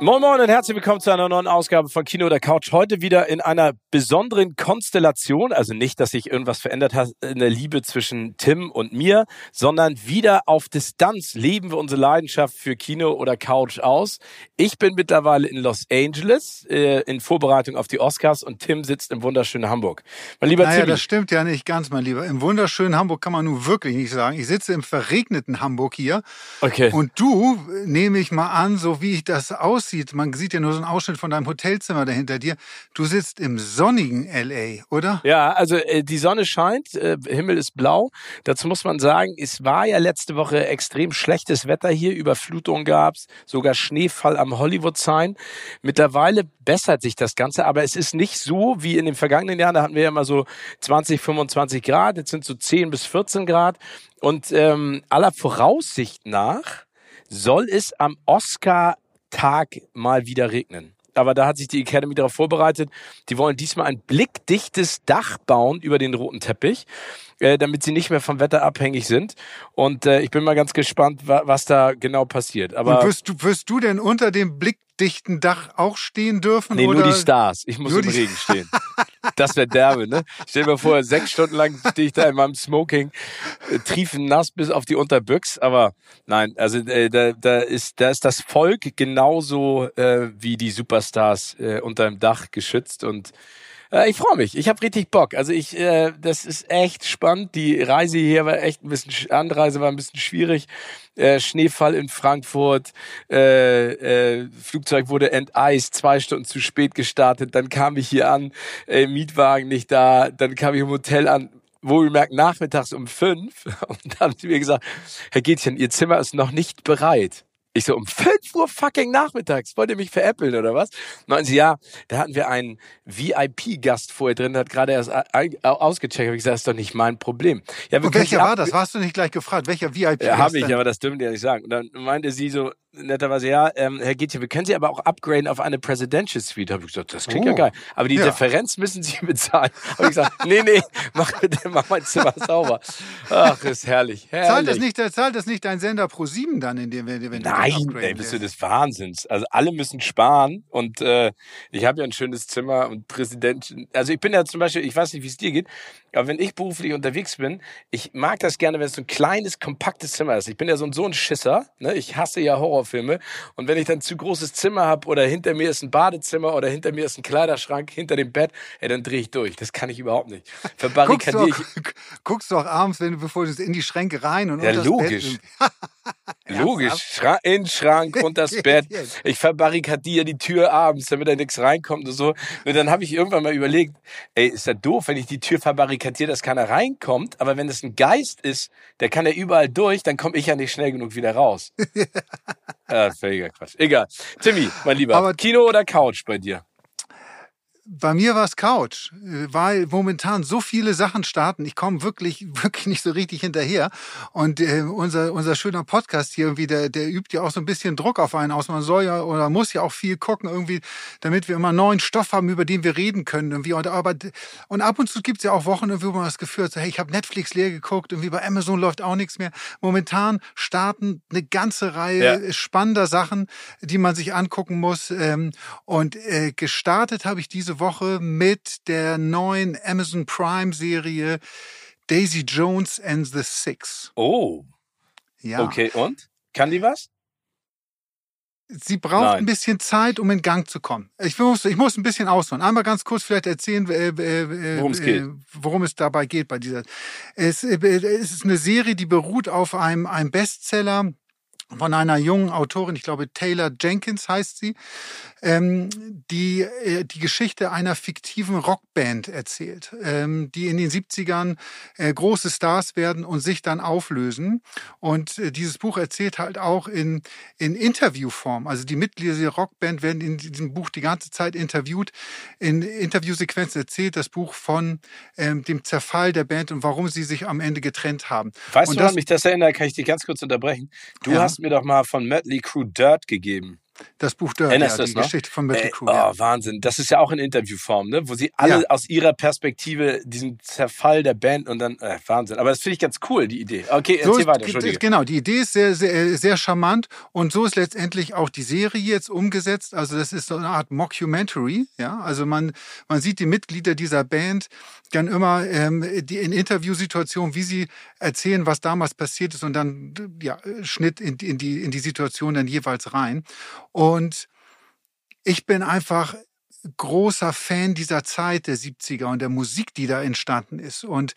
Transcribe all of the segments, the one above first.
Moin Moin und herzlich willkommen zu einer neuen Ausgabe von Kino oder Couch. Heute wieder in einer besonderen Konstellation. Also nicht, dass sich irgendwas verändert hat in der Liebe zwischen Tim und mir, sondern wieder auf Distanz leben wir unsere Leidenschaft für Kino oder Couch aus. Ich bin mittlerweile in Los Angeles äh, in Vorbereitung auf die Oscars und Tim sitzt im wunderschönen Hamburg. Mein lieber naja, Tim. das stimmt ja nicht ganz, mein Lieber. Im wunderschönen Hamburg kann man nun wirklich nicht sagen. Ich sitze im verregneten Hamburg hier. Okay. Und du, nehme ich mal an, so wie ich das aus aussieht, man sieht ja nur so einen Ausschnitt von deinem Hotelzimmer dahinter dir. Du sitzt im sonnigen LA, oder? Ja, also äh, die Sonne scheint, äh, Himmel ist blau. Dazu muss man sagen, es war ja letzte Woche extrem schlechtes Wetter hier, Überflutung gab's, sogar Schneefall am Hollywood Sign. Mittlerweile bessert sich das Ganze, aber es ist nicht so wie in den vergangenen Jahren, da hatten wir ja mal so 20, 25 Grad, jetzt sind so 10 bis 14 Grad und ähm, aller Voraussicht nach soll es am Oscar Tag mal wieder regnen. Aber da hat sich die Academy darauf vorbereitet. Die wollen diesmal ein blickdichtes Dach bauen über den roten Teppich, äh, damit sie nicht mehr vom Wetter abhängig sind. Und äh, ich bin mal ganz gespannt, wa was da genau passiert. Aber Und wirst du, wirst du denn unter dem blickdichten Dach auch stehen dürfen? Nee, oder? nur die Stars. Ich muss im Regen stehen. Das wäre derbe, ne? Stell dir mal vor, sechs Stunden lang stehe ich da in meinem Smoking, äh, triefen nass bis auf die Unterbüchs. Aber nein, also äh, da, da, ist, da ist das Volk genauso äh, wie die Superstars äh, unter dem Dach geschützt und äh, ich freue mich. Ich habe richtig Bock. Also ich, äh, das ist echt spannend. Die Reise hier war echt ein bisschen, Anreise war ein bisschen schwierig. Äh, Schneefall in Frankfurt, äh, äh, Flugzeug wurde enteist, zwei Stunden zu spät gestartet. Dann kam ich hier an, äh, Mietwagen nicht da. Dann kam ich im Hotel an, wohlgemerkt nachmittags um fünf. Und dann haben sie mir gesagt, Herr Gätchen, Ihr Zimmer ist noch nicht bereit. Ich so, um 5 Uhr fucking nachmittags, wollt ihr mich veräppeln oder was? Meinen sie, ja, da hatten wir einen VIP-Gast vorher drin, der hat gerade erst ausgecheckt. Hab ich gesagt, das ist doch nicht mein Problem. Ja, Und welcher war das? Warst du nicht gleich gefragt? Welcher VIP? Ja, habe ich, aber das dürfen die ja nicht sagen. Und dann meinte sie so, netterweise, ja, ähm, Herr Gietje, wir können Sie aber auch upgraden auf eine Presidential Suite. Habe ich gesagt, das klingt oh. ja geil. Aber die ja. Differenz müssen Sie bezahlen. Habe ich gesagt, nee, nee, mach bitte, mach mein Zimmer sauber. Ach, ist herrlich. herrlich. Zahlt das nicht, zahlt das nicht dein Sender Pro 7 dann, in dem, wenn, wenn Nein, ey, bist du des Wahnsinns. Also alle müssen sparen und äh, ich habe ja ein schönes Zimmer und Präsident. Also ich bin ja zum Beispiel, ich weiß nicht, wie es dir geht, aber wenn ich beruflich unterwegs bin, ich mag das gerne, wenn es so ein kleines, kompaktes Zimmer ist. Ich bin ja so ein, so ein Schisser. Ne? Ich hasse ja Horrorfilme. Und wenn ich dann zu großes Zimmer habe oder hinter mir ist ein Badezimmer oder hinter mir ist ein Kleiderschrank hinter dem Bett, ey, dann drehe ich durch. Das kann ich überhaupt nicht. Verbarrikadiere ich. Guckst du auch abends, wenn du bevor du in die Schränke rein und ja, logisch. Logisch, Schra in Schrank und das Bett. Ich verbarrikadiere die Tür abends, damit da nichts reinkommt und so. Und dann habe ich irgendwann mal überlegt, ey, ist das doof, wenn ich die Tür verbarrikadiere, dass keiner reinkommt. Aber wenn es ein Geist ist, der kann ja überall durch, dann komme ich ja nicht schnell genug wieder raus. ja, völliger Quatsch. Egal. Timmy, mein Lieber, Aber Kino oder Couch bei dir? Bei mir war es Couch, weil momentan so viele Sachen starten. Ich komme wirklich, wirklich nicht so richtig hinterher. Und äh, unser, unser schöner Podcast hier irgendwie, der, der übt ja auch so ein bisschen Druck auf einen aus. Man soll ja oder muss ja auch viel gucken, irgendwie, damit wir immer neuen Stoff haben, über den wir reden können. Irgendwie. Und, aber, und ab und zu gibt's ja auch Wochen, wo man das Gefühl hat, so, hey, ich habe Netflix leer geguckt, irgendwie bei Amazon läuft auch nichts mehr. Momentan starten eine ganze Reihe ja. spannender Sachen, die man sich angucken muss. Ähm, und äh, gestartet habe ich diese Woche mit der neuen Amazon Prime Serie Daisy Jones and the Six. Oh. Ja. Okay, und? Kann die was? Sie braucht Nein. ein bisschen Zeit, um in Gang zu kommen. Ich muss, ich muss ein bisschen ausholen. Einmal ganz kurz vielleicht erzählen, äh, äh, worum es geht. Äh, worum es dabei geht bei dieser. Es, äh, es ist eine Serie, die beruht auf einem, einem Bestseller von einer jungen Autorin, ich glaube Taylor Jenkins heißt sie, ähm, die äh, die Geschichte einer fiktiven Rockband erzählt, ähm, die in den 70ern äh, große Stars werden und sich dann auflösen. Und äh, dieses Buch erzählt halt auch in, in Interviewform. Also die Mitglieder dieser Rockband werden in diesem Buch die ganze Zeit interviewt. In Interviewsequenzen erzählt das Buch von ähm, dem Zerfall der Band und warum sie sich am Ende getrennt haben. Weißt und du, woran mich das erinnert? Kann ich dich ganz kurz unterbrechen? Du Ja. hast mir doch mal von Mötley Crew Dirt gegeben. Das Buch Erinnerst ja, die noch? Geschichte von Mötley Ey, Crüe. oh, ja. Wahnsinn. Das ist ja auch in Interviewform, ne? Wo sie alle Ja. aus ihrer Perspektive diesen Zerfall der Band und dann, äh, Wahnsinn. Aber das finde ich ganz cool, die Idee. Okay, So erzähl ist, weiter, ge- Entschuldige. Genau, die Idee ist sehr, sehr, sehr charmant und so ist letztendlich auch die Serie jetzt umgesetzt. Also das ist so eine Art Mockumentary, ja. Also man, man sieht die Mitglieder dieser Band dann immer ähm, die in Interviewsituationen, wie sie erzählen, was damals passiert ist und dann ja Schnitt in, in die in die Situation dann jeweils rein. Und ich bin einfach großer Fan dieser Zeit der 70er und der Musik, die da entstanden ist. Und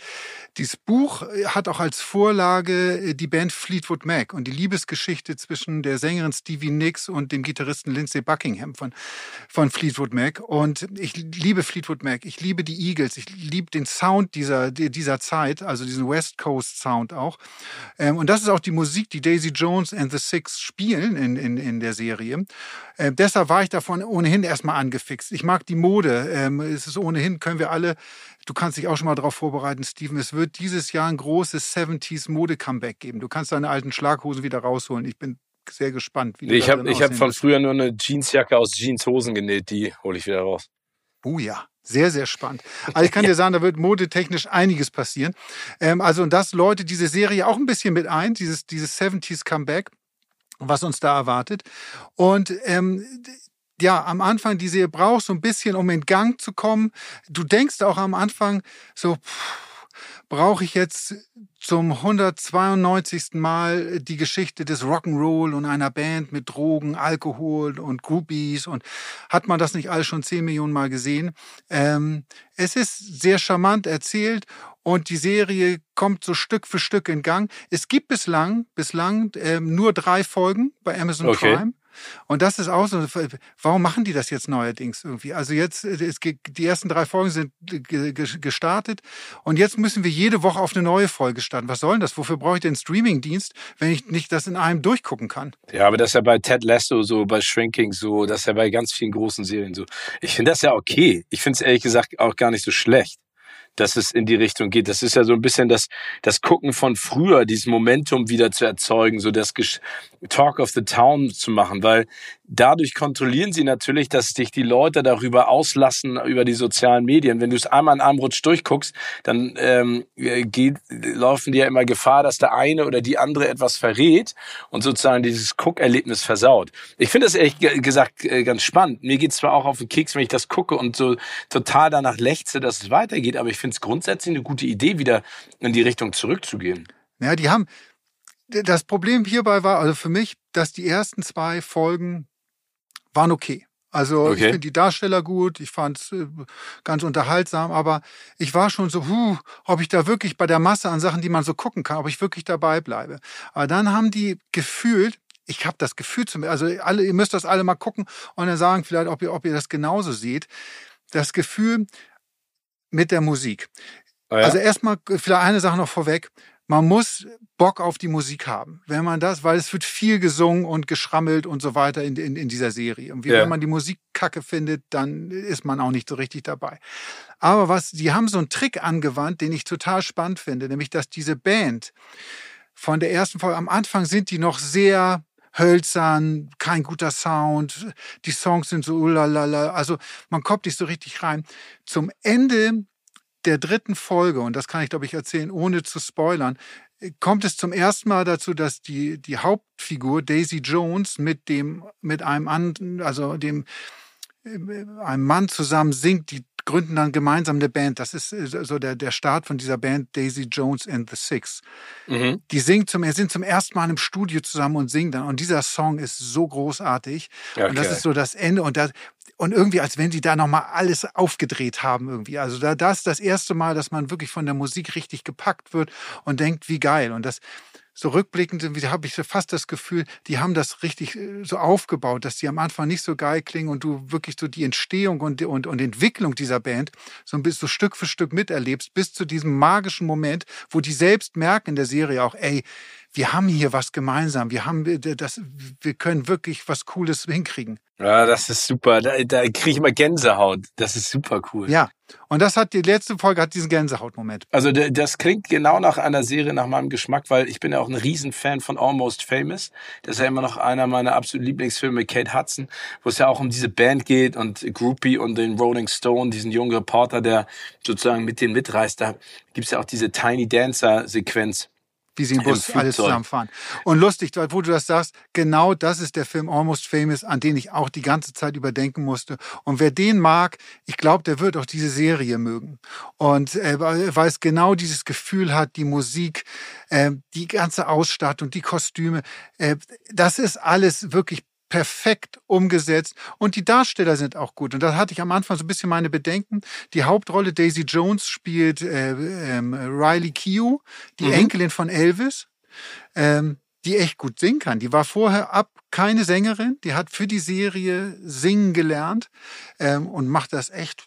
dieses Buch hat auch als Vorlage äh, die Band Fleetwood Mac und die Liebesgeschichte zwischen der Sängerin Stevie Nicks und dem Gitarristen Lindsey Buckingham von, von Fleetwood Mac. Und ich liebe Fleetwood Mac, ich liebe die Eagles, ich liebe den Sound dieser, dieser Zeit, also diesen West Coast Sound auch. Ähm, und das ist auch die Musik, die Daisy Jones and the Six spielen in, in, in der Serie. Äh, deshalb war ich davon ohnehin erstmal angefixt. Ich mag die Mode. Ähm, es ist ohnehin, können wir alle, du kannst dich auch schon mal darauf vorbereiten, Steven, es wird dieses Jahr ein großes 70s Mode-Comeback geben. Du kannst deine alten Schlaghosen wieder rausholen. Ich bin sehr gespannt, wie ich habe ich hab von früher nur eine Jeansjacke aus Jeanshosen genäht, die hole ich wieder raus. Oh ja, sehr, sehr spannend. Also ich kann dir sagen, da wird modetechnisch einiges passieren. Ähm, also und das läutet diese Serie auch ein bisschen mit ein, dieses, dieses 70s Comeback, was uns da erwartet. Und ähm, ja, am Anfang, die Serie braucht so ein bisschen, um in Gang zu kommen. Du denkst auch am Anfang so, brauche ich jetzt zum 192. Mal die Geschichte des Rock'n'Roll und einer Band mit Drogen, Alkohol und Groupies und hat man das nicht alles schon 10 Millionen Mal gesehen? Ähm, es ist sehr charmant erzählt und die Serie kommt so Stück für Stück in Gang. Es gibt bislang, bislang ähm, nur drei Folgen bei Amazon Okay. Prime. Und das ist auch so, warum machen die das jetzt neuerdings irgendwie? Also jetzt, äh, es, die ersten drei Folgen sind ge- gestartet und jetzt müssen wir jede Woche auf eine neue Folge starten. Was soll denn das? Wofür brauche ich den Streamingdienst, wenn ich nicht das in einem durchgucken kann? Ja, aber das ist ja bei Ted Lasso so, bei Shrinking so, das ist ja bei ganz vielen großen Serien so. Ich finde das ja okay. Ich finde es ehrlich gesagt auch gar nicht so schlecht, dass es in die Richtung geht. Das ist ja so ein bisschen das, das Gucken von früher, dieses Momentum wieder zu erzeugen, so das Talk of the Town zu machen, weil dadurch kontrollieren sie natürlich, dass sich die Leute darüber auslassen, über die sozialen Medien. Wenn du es einmal in einem Rutsch durchguckst, dann ähm, geht, laufen die ja immer Gefahr, dass der eine oder die andere etwas verrät und sozusagen dieses Guckerlebnis versaut. Ich finde das ehrlich ge- gesagt äh, ganz spannend. Mir geht's zwar auch auf den Keks, wenn ich das gucke und so total danach lechze, dass es weitergeht, aber ich finde es grundsätzlich eine gute Idee, wieder in die Richtung zurückzugehen. Ja, die haben, das Problem hierbei war, also für mich, dass die ersten zwei Folgen waren okay. Also ich Okay. finde die Darsteller gut, ich fand es äh, ganz unterhaltsam, aber ich war schon so, huh, ob ich da wirklich bei der Masse an Sachen, die man so gucken kann, ob ich wirklich dabei bleibe. Aber dann haben die gefühlt, ich habe das Gefühl zum, also alle, ihr müsst das alle mal gucken und dann sagen vielleicht, ob ihr, ob ihr das genauso seht. Das Gefühl mit der Musik. Ah ja? Also erstmal vielleicht eine Sache noch vorweg. Man muss Bock auf die Musik haben, wenn man das, weil es wird viel gesungen und geschrammelt und so weiter in, in, in dieser Serie. Und wie, Ja. wenn man die Musik kacke findet, dann ist man auch nicht so richtig dabei. Aber was, die haben so einen Trick angewandt, den ich total spannend finde, nämlich, dass diese Band von der ersten Folge, am Anfang sind die noch sehr hölzern, kein guter Sound, die Songs sind so ulalala, also man kommt nicht so richtig rein. Zum Ende der dritten Folge, und das kann ich glaube ich erzählen, ohne zu spoilern, kommt es zum ersten Mal dazu, dass die, die Hauptfigur Daisy Jones mit dem, mit einem anderen, also dem, äh, einem Mann zusammen singt, die gründen dann gemeinsam eine Band. Das ist äh, so der, der Start von dieser Band Daisy Jones and the Six. mhm. Die singen zum, sind zum ersten Mal im Studio zusammen und singen dann. Und dieser Song ist so großartig. Und das Okay. ist so das Ende. Und das, und irgendwie, als wenn sie da nochmal alles aufgedreht haben irgendwie. Also da, das ist das erste Mal, dass man wirklich von der Musik richtig gepackt wird und denkt, wie geil. Und das, so rückblickend habe ich fast das Gefühl, die haben das richtig äh, so aufgebaut, dass die am Anfang nicht so geil klingen und du wirklich so die Entstehung und, und, und Entwicklung dieser Band so ein bisschen so Stück für Stück miterlebst, bis zu diesem magischen Moment, wo die selbst merken in der Serie auch, ey, wir haben hier was gemeinsam. Wir haben das, wir können wirklich was Cooles hinkriegen. Ja, das ist super. Da, da kriege ich immer Gänsehaut. Das ist super cool. Ja. Und das hat die letzte Folge hat diesen Gänsehautmoment. Also das klingt genau nach einer Serie nach meinem Geschmack, weil ich bin ja auch ein Riesenfan von Almost Famous. Das ist ja immer noch einer meiner absoluten Lieblingsfilme Kate Hudson, wo es ja auch um diese Band geht und Groupie und den Rolling Stone, diesen jungen Reporter, der sozusagen mit denen mitreist. Da gibt's ja auch diese Tiny Dancer Sequenz wie sie im Bus Im alles zusammenfahren. Und lustig, wo du das sagst, genau das ist der Film Almost Famous, an den ich auch die ganze Zeit überdenken musste. Und wer den mag, ich glaube, der wird auch diese Serie mögen. Und äh, weil es genau dieses Gefühl hat, die Musik, äh, die ganze Ausstattung, die Kostüme, äh, das ist alles wirklich perfekt umgesetzt und die Darsteller sind auch gut. Und da hatte ich am Anfang so ein bisschen meine Bedenken. Die Hauptrolle Daisy Jones spielt äh, ähm, Riley Keough, die mhm. Enkelin von Elvis, ähm, die echt gut singen kann. Die war vorher ab keine Sängerin, die hat für die Serie singen gelernt ähm, und macht das echt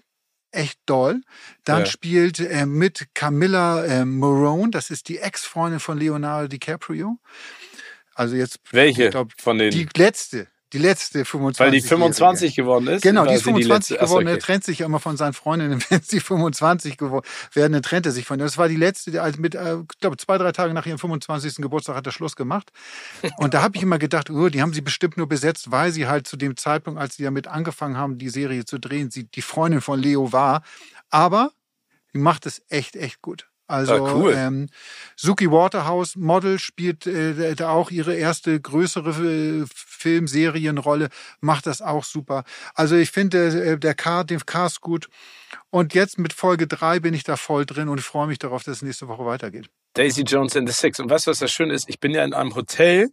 echt doll. Dann ja. spielt äh, mit Camilla äh, Morone, das ist die Ex-Freundin von Leonardo DiCaprio. Also jetzt welche glaub, von den die letzte die letzte 25. Weil die 25 geworden ist? Genau, die ist 25 die geworden. Okay. Er trennt sich immer von seinen Freundinnen. Wenn sie 25 geworden werden, dann trennt er sich von ihr. Das war die letzte, die also mit, äh, ich glaube, zwei, drei Tage nach ihrem 25. Geburtstag hat er Schluss gemacht. Und da habe ich immer gedacht, oh, die haben sie bestimmt nur besetzt, weil sie halt zu dem Zeitpunkt, als sie damit angefangen haben, die Serie zu drehen, sie die Freundin von Leo war. Aber die macht es echt, echt gut. Also ah, cool. ähm, Suki Waterhouse Model spielt äh, da auch ihre erste größere äh, Filmserienrolle, macht das auch super. Also ich finde äh, der Car, den Cast gut. Und jetzt mit Folge drei bin ich da voll drin und freue mich darauf, dass es nächste Woche weitergeht. Daisy Jones and the Six. Und weißt du, was das schön ist? Ich bin ja in einem Hotel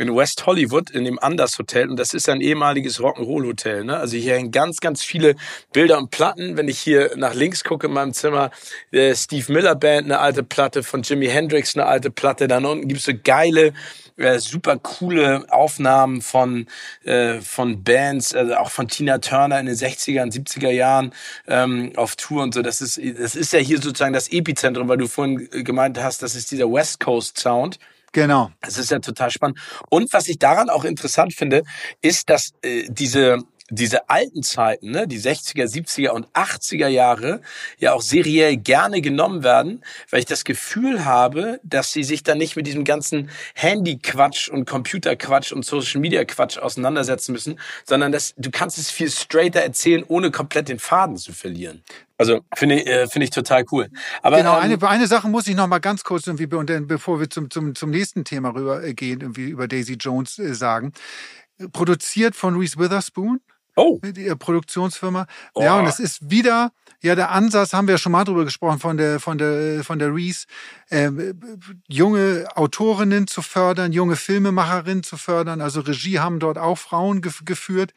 in West Hollywood, in dem Anders Hotel. Und das ist ein ehemaliges Rock'n'Roll Hotel. Ne? Also hier hängen ganz, ganz viele Bilder und Platten. Wenn ich hier nach links gucke in meinem Zimmer, der Steve Miller Band, eine alte Platte, von Jimi Hendrix, eine alte Platte. Dann unten gibt's so geile äh, super coole Aufnahmen von, äh, von Bands, also auch von Tina Turner in den 60er und 70er Jahren ähm, auf Tour und so. Das ist, das ist ja hier sozusagen das Epizentrum, weil du vorhin gemeint hast, das ist dieser West Coast Sound. Genau. Das ist ja total spannend. Und was ich daran auch interessant finde, ist, dass äh, diese diese alten Zeiten, ne, die 60er, 70er und 80er Jahre, ja auch seriell gerne genommen werden, weil ich das Gefühl habe, dass sie sich dann nicht mit diesem ganzen Handy-Quatsch und Computer-Quatsch und Social-Media-Quatsch auseinandersetzen müssen, sondern dass du kannst es viel straighter erzählen, ohne komplett den Faden zu verlieren. Also finde ich, äh, finde ich total cool. Aber genau, ähm, eine, eine Sache muss ich noch mal ganz kurz irgendwie, bevor wir zum, zum, zum nächsten Thema rübergehen, irgendwie über Daisy Jones äh, sagen. Produziert von Reese Witherspoon, Oh. Die Produktionsfirma. Oh. Ja, und es ist wieder, ja, der Ansatz, haben wir ja schon mal drüber gesprochen, von der, von der, von der Reese, äh, junge Autorinnen zu fördern, junge Filmemacherinnen zu fördern. Also Regie haben dort auch Frauen geführt.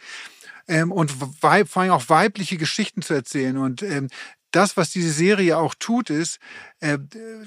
Ähm, und vor allem auch weibliche Geschichten zu erzählen. Und ähm, das, was diese Serie auch tut, ist, äh,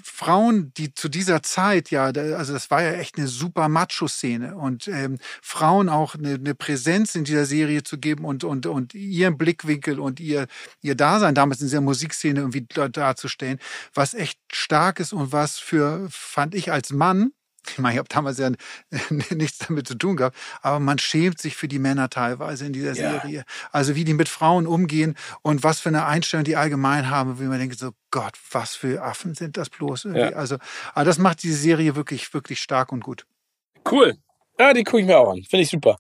Frauen, die zu dieser Zeit, ja, also das war ja echt eine super Macho-Szene. Und ähm, Frauen auch eine, eine Präsenz in dieser Serie zu geben und, und, und ihren Blickwinkel und ihr, ihr Dasein damals in dieser Musikszene irgendwie darzustellen, was echt stark ist und was für, fand ich als Mann, ich meine, ich habe damals ja nichts damit zu tun gehabt, aber man schämt sich für die Männer teilweise in dieser ja. Serie. Also wie die mit Frauen umgehen und was für eine Einstellung die allgemein haben, wie man denkt, so Gott, was für Affen sind das bloß irgendwie. Ja. Also, aber das macht diese Serie wirklich, wirklich stark und gut. Cool. Ja, die gucke ich mir auch an. Finde ich super.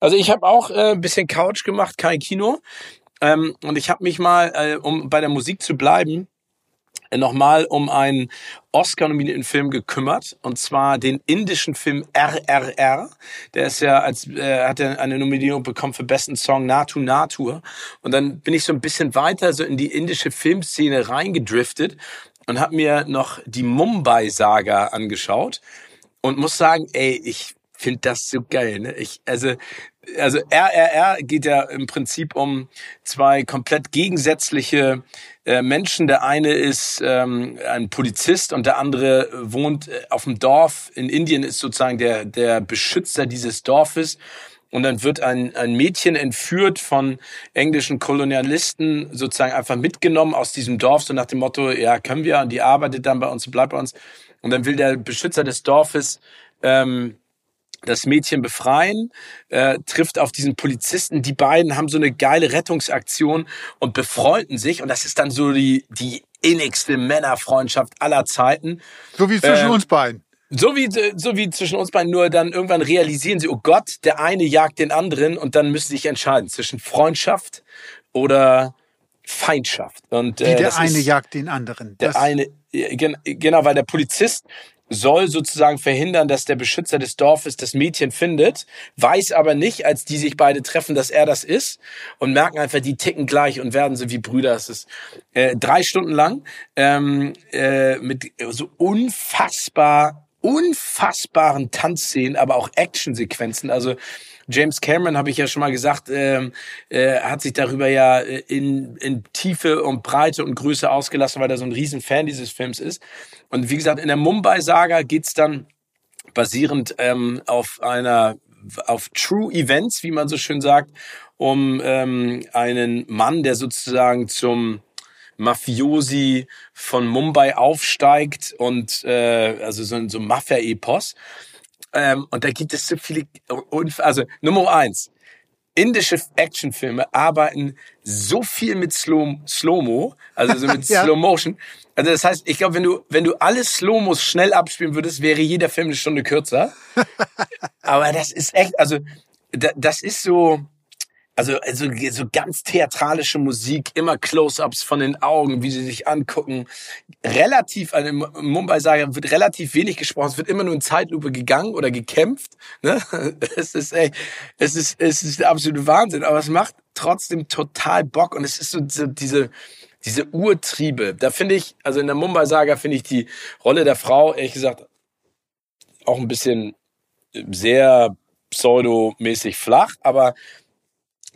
Also ich habe auch äh, ein bisschen Couch gemacht, kein Kino. Ähm, und ich habe mich mal, äh, um bei der Musik zu bleiben, nochmal um einen Oscar-nominierten Film gekümmert und zwar den indischen Film RRR. Der ist ja als äh, hat er eine Nominierung bekommen für besten Song Natu Natur und dann bin ich so ein bisschen weiter so in die indische Filmszene reingedriftet und habe mir noch die Mumbai Saga angeschaut und muss sagen, ey, ich finde das so geil. Ne? Ich, also, also RRR geht ja im Prinzip um zwei komplett gegensätzliche äh, Menschen. Der eine ist ähm, ein Polizist und der andere wohnt äh, auf dem Dorf. In Indien ist sozusagen der, der Beschützer dieses Dorfes. Und dann wird ein, ein Mädchen entführt von englischen Kolonialisten, sozusagen einfach mitgenommen aus diesem Dorf, so nach dem Motto, ja, können wir, und die arbeitet dann bei uns bleibt bei uns. Und dann will der Beschützer des Dorfes ähm, das Mädchen befreien, äh, trifft auf diesen Polizisten. Die beiden haben so eine geile Rettungsaktion und befreunden sich. Und das ist dann so die, die innigste Männerfreundschaft aller Zeiten. So wie zwischen äh, uns beiden. So wie, so wie zwischen uns beiden, nur dann irgendwann realisieren sie, oh Gott, der eine jagt den anderen und dann müssen sie sich entscheiden zwischen Freundschaft oder Feindschaft. Und, äh, wie der eine jagt den anderen. Der eine, genau, weil der Polizist soll sozusagen verhindern, dass der Beschützer des Dorfes das Mädchen findet, weiß aber nicht, als die sich beide treffen, dass er das ist und merken einfach, die ticken gleich und werden so wie Brüder. Es ist äh, drei Stunden lang ähm, äh, mit so unfassbar, unfassbaren Tanzszenen, aber auch Actionsequenzen. Also James Cameron, habe ich ja schon mal gesagt, äh, äh, hat sich darüber ja äh, in, in Tiefe und Breite und Größe ausgelassen, weil er so ein Riesenfan dieses Films ist. Und wie gesagt, in der Mumbai-Saga geht's dann basierend ähm, auf einer auf True Events, wie man so schön sagt, um ähm, einen Mann, der sozusagen zum Mafiosi von Mumbai aufsteigt und äh, also so, so ein Mafia-Epos. Ähm, und da gibt es so viele, also Nummer eins, indische Actionfilme arbeiten so viel mit Slow, Slow-Mo, also so mit ja. Slow Motion. Also das heißt, ich glaube, wenn du, wenn du alle Slow-Mos schnell abspielen würdest, wäre jeder Film eine Stunde kürzer. Aber das ist echt, also das ist so, also, also so ganz theatralische Musik, immer Close-ups von den Augen, wie sie sich angucken. Relativ, also Mumbai sage wird relativ wenig gesprochen. Es wird immer nur in Zeitlupe gegangen oder gekämpft. Ne? Es ist, ey, es ist, es ist der absolute Wahnsinn. Aber es macht trotzdem total Bock und es ist so, so diese diese Urtriebe. Da finde ich, also in der Mumbai Saga finde ich die Rolle der Frau ehrlich gesagt auch ein bisschen sehr pseudomäßig flach, aber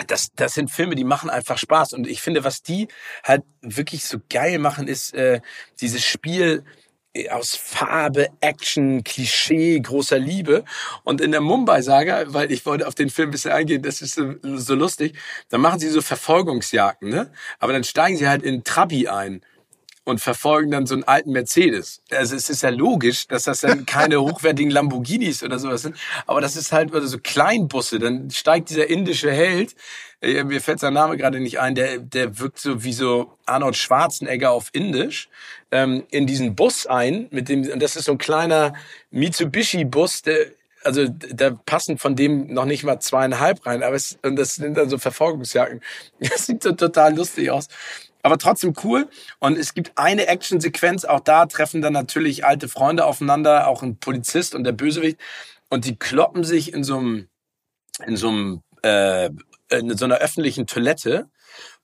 das, das sind Filme, die machen einfach Spaß. Und ich finde, was die halt wirklich so geil machen, ist äh, dieses Spiel äh, aus Farbe, Action, Klischee, großer Liebe. Und in der Mumbai-Saga, weil ich wollte auf den Film ein bisschen eingehen, das ist so, so lustig, dann machen sie so Verfolgungsjagden, ne? Aber dann steigen sie halt in Trabi ein und verfolgen dann so einen alten Mercedes. Also es ist ja logisch, dass das dann keine hochwertigen Lamborghinis oder sowas sind, aber das ist halt also so Kleinbusse. Dann steigt dieser indische Held, äh, mir fällt sein Name gerade nicht ein, der, der wirkt so wie so Arnold Schwarzenegger auf Indisch, ähm, in diesen Bus ein, mit dem, und das ist so ein kleiner Mitsubishi-Bus, der also da passen von dem noch nicht mal zweieinhalb rein, aber es, und das sind dann so Verfolgungsjacken. Das sieht so total lustig aus aber trotzdem cool. Und es gibt eine Actionsequenz, auch da treffen dann natürlich alte Freunde aufeinander, auch ein Polizist und der Bösewicht. Und die kloppen sich in so einem, in so einem, äh, in so einer öffentlichen Toilette.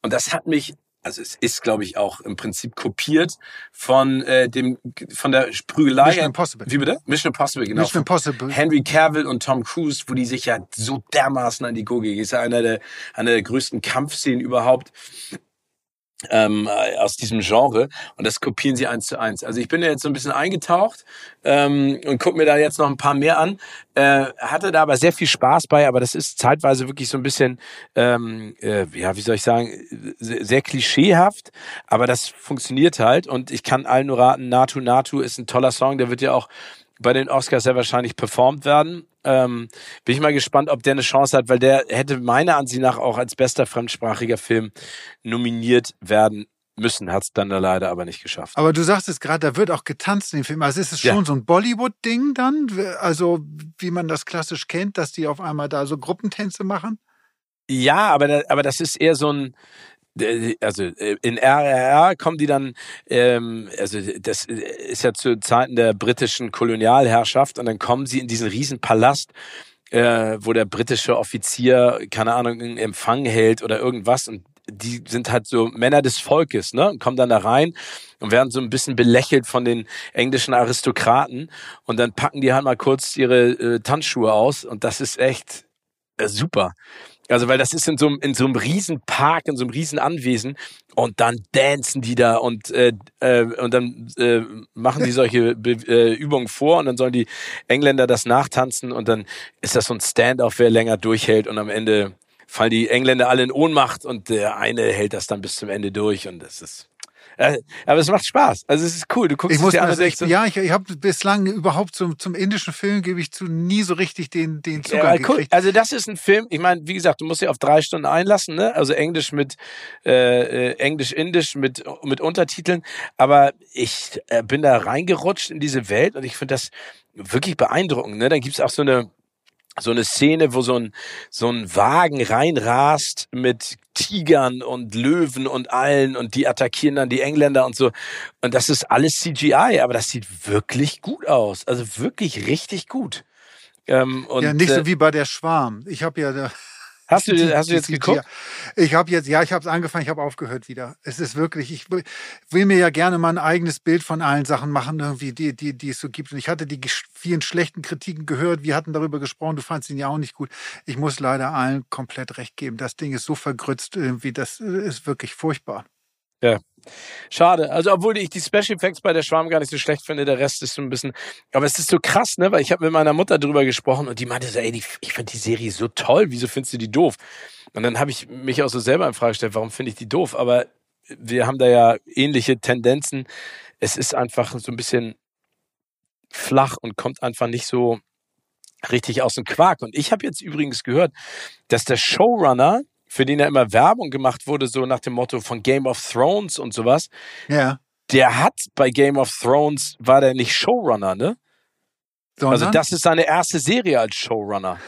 Und das hat mich also es ist, glaube ich, auch im Prinzip kopiert von äh, dem von der Prügelei. Mission Impossible. Wie bitte? Mission Impossible, genau. Mission Impossible. Henry Cavill und Tom Cruise, wo die sich ja so dermaßen an die Gurgel gehen. Ist ja einer der, einer der größten Kampfszenen überhaupt ähm, aus diesem Genre und das kopieren sie eins zu eins. Also ich bin da jetzt so ein bisschen eingetaucht ähm, und gucke mir da jetzt noch ein paar mehr an. Äh, hatte da aber sehr viel Spaß bei, aber das ist zeitweise wirklich so ein bisschen, ähm, äh, ja, wie soll ich sagen, sehr, sehr klischeehaft, aber das funktioniert halt und ich kann allen nur raten, Natu Natu ist ein toller Song, der wird ja auch bei den Oscars sehr wahrscheinlich performt werden. Ähm, bin ich mal gespannt, ob der eine Chance hat, weil der hätte meiner Ansicht nach auch als bester fremdsprachiger Film nominiert werden müssen, hat es dann da leider aber nicht geschafft. Aber du sagst es gerade, da wird auch getanzt in dem Film. Also ist es schon ja. so ein Bollywood-Ding dann? Also wie man das klassisch kennt, dass die auf einmal da so Gruppentänze machen? Ja, aber, aber das ist eher so ein, also äh, in RRR kommen die dann, ähm, also das ist ja zu Zeiten der britischen Kolonialherrschaft und dann kommen sie in diesen riesen Palast, äh, wo der britische Offizier, keine Ahnung, einen Empfang hält oder irgendwas und die sind halt so Männer des Volkes, ne? Und kommen dann da rein und werden so ein bisschen belächelt von den englischen Aristokraten und dann packen die halt mal kurz ihre äh, Tanzschuhe aus und das ist echt äh, super. Also, weil das ist in so, einem in so einem riesen Park, in so einem riesen Anwesen und dann dancen die da und, äh, äh, und dann äh, machen die solche Be äh, Übungen vor und dann sollen die Engländer das nachtanzen und dann ist das so ein Stand-off, wer länger durchhält und am Ende fallen die Engländer alle in Ohnmacht und der eine hält das dann bis zum Ende durch und das ist aber es macht Spaß. Also es ist cool. Du guckst ich muss dir an echt, ja, ich, ich habe bislang überhaupt zum, zum indischen Film gebe ich zu nie so richtig den, den Zugang ja, cool. Also das ist ein Film, ich meine, wie gesagt, du musst dich auf drei Stunden einlassen, ne? Also Englisch mit äh, äh, Englisch-Indisch mit, mit Untertiteln. Aber ich äh, bin da reingerutscht in diese Welt und ich finde das wirklich beeindruckend. Ne? Dann gibt's auch so eine so eine Szene, wo so ein, so ein Wagen reinrast mit Tigern und Löwen und allen und die attackieren dann die Engländer und so. Und das ist alles CGI, aber das sieht wirklich gut aus. Also wirklich richtig gut. Ähm, und, ja, nicht äh, so wie bei der Schwarm. Ich habe ja da Hast du, Die- hast du jetzt geguckt? Ich habe jetzt, ja, ich habe es angefangen, ich habe aufgehört wieder. Es ist wirklich, ich will, mir ja gerne mal ein eigenes Bild von allen Sachen machen, irgendwie, die, die, die es so gibt. Und ich hatte die vielen schlechten Kritiken gehört. Wir hatten darüber gesprochen, du fandst ihn ja auch nicht gut. Ich muss leider allen komplett recht geben. Das Ding ist so vergrützt irgendwie, das äh, ist wirklich furchtbar. Schade. Also, obwohl ich die Special Effects bei der Schwarm gar nicht so schlecht finde, der Rest ist so ein bisschen. Aber es ist so krass, ne? Weil ich habe mit meiner Mutter drüber gesprochen und die meinte so, ey, die, ich finde die Serie so toll, wieso findest du die doof? Und dann habe ich mich auch so selber in Frage gestellt, warum finde ich die doof? Aber wir haben da ja ähnliche Tendenzen. Es ist einfach so ein bisschen flach und kommt einfach nicht so richtig aus dem Quark. Und ich habe jetzt übrigens gehört, dass der Showrunner, für den ja immer Werbung gemacht wurde, so nach dem Motto von Game of Thrones und sowas, Ja. der hat bei Game of Thrones, war der nicht Showrunner, ne? Sondern, Also das ist seine erste Serie als Showrunner.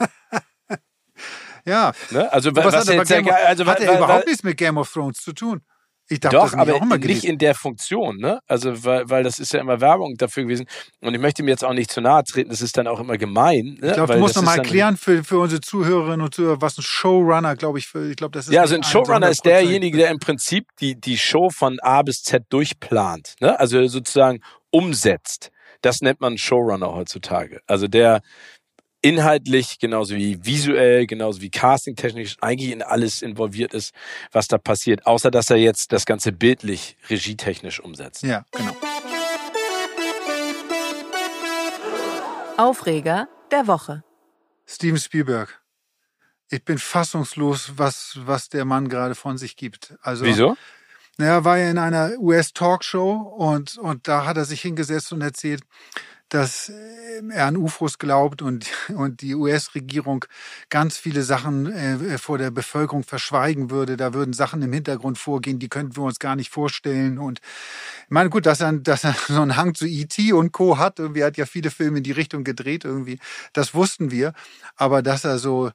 ja. Ne? Also Was, was, hat, er, Game also hat er überhaupt nichts mit Game of Thrones zu tun? Ich dachte, Doch, das aber auch immer nicht gelesen. in der Funktion, ne? Also weil, weil das ist ja immer Werbung dafür gewesen. Und ich möchte mir jetzt auch nicht zu nahe treten, das ist dann auch immer gemein. Ne? Ich glaube, du musst das noch ist mal dann- erklären für, für unsere Zuhörerinnen und Zuhörer, was ein Showrunner, glaube ich, für, ich glaube, das ist Ja, also ein Showrunner ist 100%. derjenige, der im Prinzip die, die Show von A bis Z durchplant. Ne? Also sozusagen umsetzt. Das nennt man Showrunner heutzutage. Also der inhaltlich, genauso wie visuell, genauso wie castingtechnisch eigentlich in alles involviert ist, was da passiert. Außer, dass er jetzt das Ganze bildlich, regietechnisch umsetzt. Ja, genau. Aufreger der Woche. Steven Spielberg. Ich bin fassungslos, was, was der Mann gerade von sich gibt. Also, Wieso? Naja, war ja in einer US-Talkshow und, und da hat er sich hingesetzt und erzählt, dass äh, er an UFOs glaubt und, und die US-Regierung ganz viele Sachen äh, vor der Bevölkerung verschweigen würde. Da würden Sachen im Hintergrund vorgehen, die könnten wir uns gar nicht vorstellen. Und ich meine, gut, dass er, dass er so einen Hang zu E.T. und Co. hat, irgendwie hat ja viele Filme in die Richtung gedreht irgendwie, das wussten wir. Aber dass er so,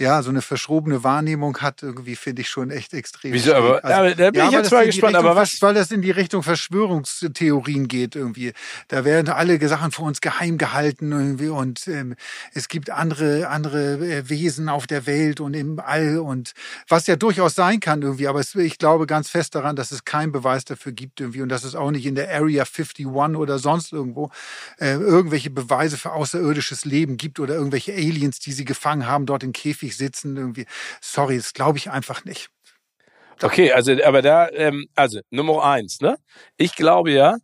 ja, so eine verschrobene Wahrnehmung hat, irgendwie finde ich schon echt extrem. Wieso? Aber. Also, aber da bin ja, ich jetzt mal in gespannt. Richtung, Aber was? Weil das in die Richtung Verschwörungstheorien geht irgendwie. Da werden alle Sachen vor uns geheim gehalten irgendwie und ähm, es gibt andere andere äh, Wesen auf der Welt und im All und was ja durchaus sein kann irgendwie. Aber es, ich glaube ganz fest daran, dass es keinen Beweis dafür gibt irgendwie und dass es auch nicht in der Area 51 oder sonst irgendwo äh, irgendwelche Beweise für außerirdisches Leben gibt oder irgendwelche Aliens, die sie gefangen haben, dort im Käfig sitzen irgendwie. Sorry, das glaube ich einfach nicht. Okay, also, aber da, ähm, also Nummer eins, ne? Ich glaube ja,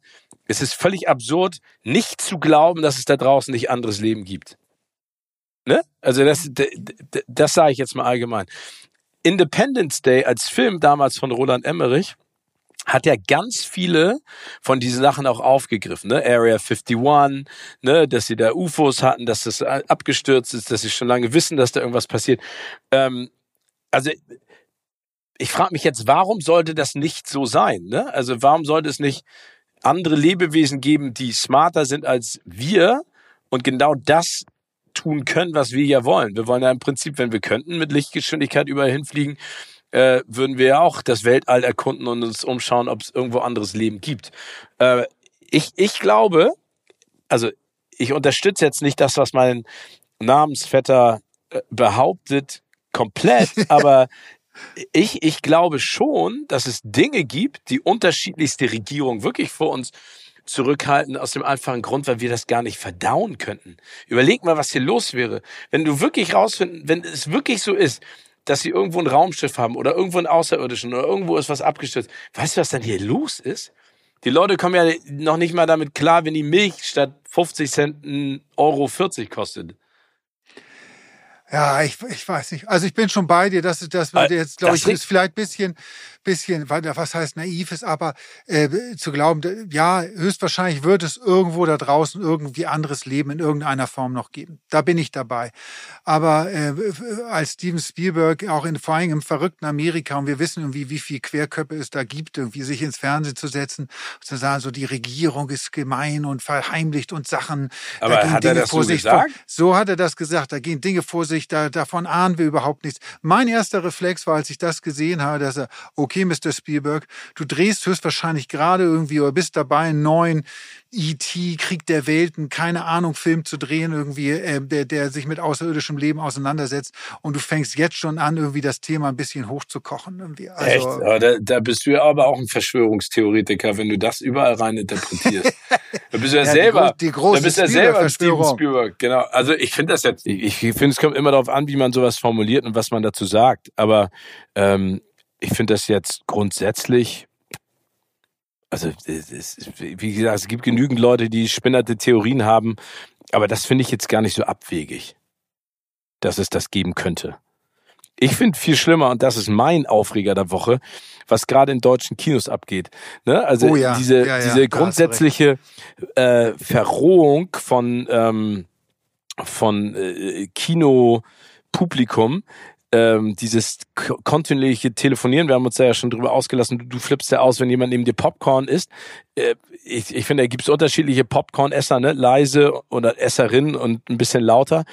es ist völlig absurd, nicht zu glauben, dass es da draußen nicht anderes Leben gibt. Ne? Also das, d- d- das sage ich jetzt mal allgemein. Independence Day als Film damals von Roland Emmerich hat ja ganz viele von diesen Sachen auch aufgegriffen, ne? Area 51, ne, dass sie da UFOs hatten, dass das abgestürzt ist, dass sie schon lange wissen, dass da irgendwas passiert. Ähm, also ich frage mich jetzt, warum sollte das nicht so sein? Ne? Also warum sollte es nicht andere Lebewesen geben, die smarter sind als wir und genau das tun können, was wir ja wollen? Wir wollen ja im Prinzip, wenn wir könnten, mit Lichtgeschwindigkeit überall hinfliegen, äh, würden wir ja auch das Weltall erkunden und uns umschauen, ob es irgendwo anderes Leben gibt. Äh, ich, ich glaube, also ich unterstütze jetzt nicht das, was mein Namensvetter äh, behauptet, komplett, aber ich, ich glaube schon, dass es Dinge gibt, die unterschiedlichste Regierungen wirklich vor uns zurückhalten aus dem einfachen Grund, weil wir das gar nicht verdauen könnten. Überleg mal, was hier los wäre. Wenn du wirklich rausfinden, wenn es wirklich so ist, dass sie irgendwo ein Raumschiff haben oder irgendwo einen Außerirdischen oder irgendwo ist was abgestürzt. Weißt du, was dann hier los ist? Die Leute kommen ja noch nicht mal damit klar, wenn die Milch statt 50 Cent ein Euro 40 kostet. Ja, ich, ich weiß nicht. Also ich bin schon bei dir, dass das wird jetzt, glaube ich, ist vielleicht bisschen, bisschen, was heißt naiv ist, aber äh, zu glauben, ja, höchstwahrscheinlich wird es irgendwo da draußen irgendwie anderes Leben in irgendeiner Form noch geben. Da bin ich dabei. Aber äh, als Steven Spielberg auch in vor allem im verrückten Amerika und wir wissen irgendwie, wie viel Querköpfe es da gibt, irgendwie sich ins Fernsehen zu setzen, zu sagen, so die Regierung ist gemein und verheimlicht und Sachen. Aber hat Dinge er das so gesagt? so hat er das gesagt. Da gehen Dinge vor sich sich, da, davon ahnen wir überhaupt nichts. Mein erster Reflex war, als ich das gesehen habe, dass er, okay, Mr. Spielberg, du drehst höchstwahrscheinlich gerade irgendwie oder bist dabei, einen neuen E.T., Krieg der Welten, keine Ahnung, Film zu drehen, irgendwie, äh, der, der sich mit außerirdischem Leben auseinandersetzt und du fängst jetzt schon an, irgendwie das Thema ein bisschen hochzukochen. Irgendwie. Also, Echt? Ja, da, da bist du ja aber auch ein Verschwörungstheoretiker, wenn du das überall rein interpretierst. Da bist du ja, ja selber, die, die große da bist ja selber Steven Spielberg. Genau. Also ich finde das jetzt, ich, ich finde, es kommt immer darauf an, wie man sowas formuliert und was man dazu sagt. Aber ähm, ich finde das jetzt grundsätzlich also es, wie gesagt, es gibt genügend Leute, die spinnerte Theorien haben, aber das finde ich jetzt gar nicht so abwegig, dass es das geben könnte. Ich finde viel schlimmer, und das ist mein Aufreger der Woche, was gerade in deutschen Kinos abgeht. Ne? Also oh ja. diese, ja, ja, diese grundsätzliche äh, Verrohung von, ähm, von äh, Kinopublikum, ähm, dieses kontinuierliche Telefonieren, wir haben uns da ja schon drüber ausgelassen, du, du flippst ja aus, wenn jemand neben dir Popcorn isst. Äh, ich, ich finde, da gibt es unterschiedliche Popcorn-Esser, ne? leise oder Esserinnen und ein bisschen lauter.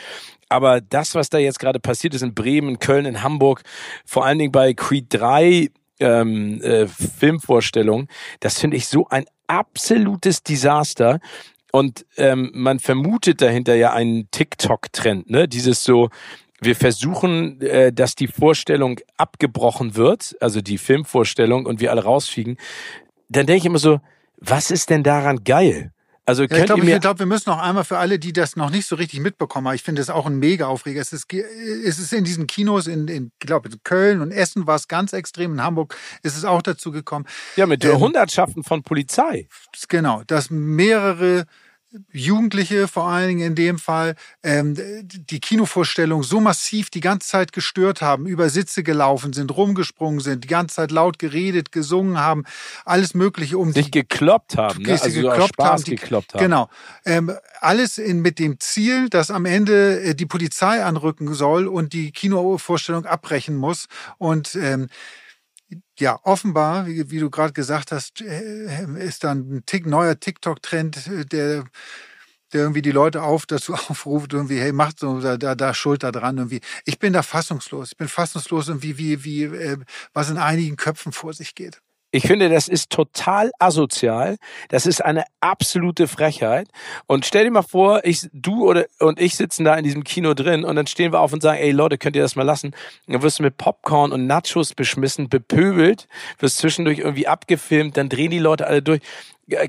Aber das, was da jetzt gerade passiert ist in Bremen, Köln, in Hamburg, vor allen Dingen bei Creed 3 ähm, äh, Filmvorstellungen, das finde ich so ein absolutes Desaster. Und ähm, man vermutet dahinter ja einen TikTok-Trend, ne? Dieses so, wir versuchen, äh, dass die Vorstellung abgebrochen wird, also die Filmvorstellung und wir alle rausfliegen, dann denke ich immer so, was ist denn daran geil? Also ja, ich glaube, glaub, wir müssen noch einmal für alle, die das noch nicht so richtig mitbekommen haben, ich finde es auch ein mega Aufreger. Es ist, es ist in diesen Kinos in, in ich glaube, in Köln und Essen war es ganz extrem, in Hamburg ist es auch dazu gekommen. Ja, mit ähm, Hundertschaften von Polizei. Genau, dass mehrere Jugendliche vor allen Dingen in dem Fall ähm, die Kinovorstellung so massiv die ganze Zeit gestört haben, über Sitze gelaufen sind, rumgesprungen sind, die ganze Zeit laut geredet, gesungen haben, alles Mögliche um sich die, gekloppt haben, ne? also gekloppt Spaß haben, die, gekloppt haben. Genau, ähm, alles in, mit dem Ziel, dass am Ende äh, die Polizei anrücken soll und die Kinovorstellung abbrechen muss und ähm, ja, offenbar, wie, wie du gerade gesagt hast, äh, ist dann ein Tick, neuer TikTok-Trend, der, der irgendwie die Leute auf dazu aufruft, irgendwie, hey, macht so da, da, da Schulter dran irgendwie. Ich bin da fassungslos. Ich bin fassungslos irgendwie, wie, wie, äh, was in einigen Köpfen vor sich geht. Ich finde, das ist total asozial. Das ist eine absolute Frechheit. Und stell dir mal vor, ich, du oder, und ich sitzen da in diesem Kino drin und dann stehen wir auf und sagen, ey Leute, könnt ihr das mal lassen? Dann wirst du mit Popcorn und Nachos beschmissen, bepöbelt, wirst zwischendurch irgendwie abgefilmt, dann drehen die Leute alle durch.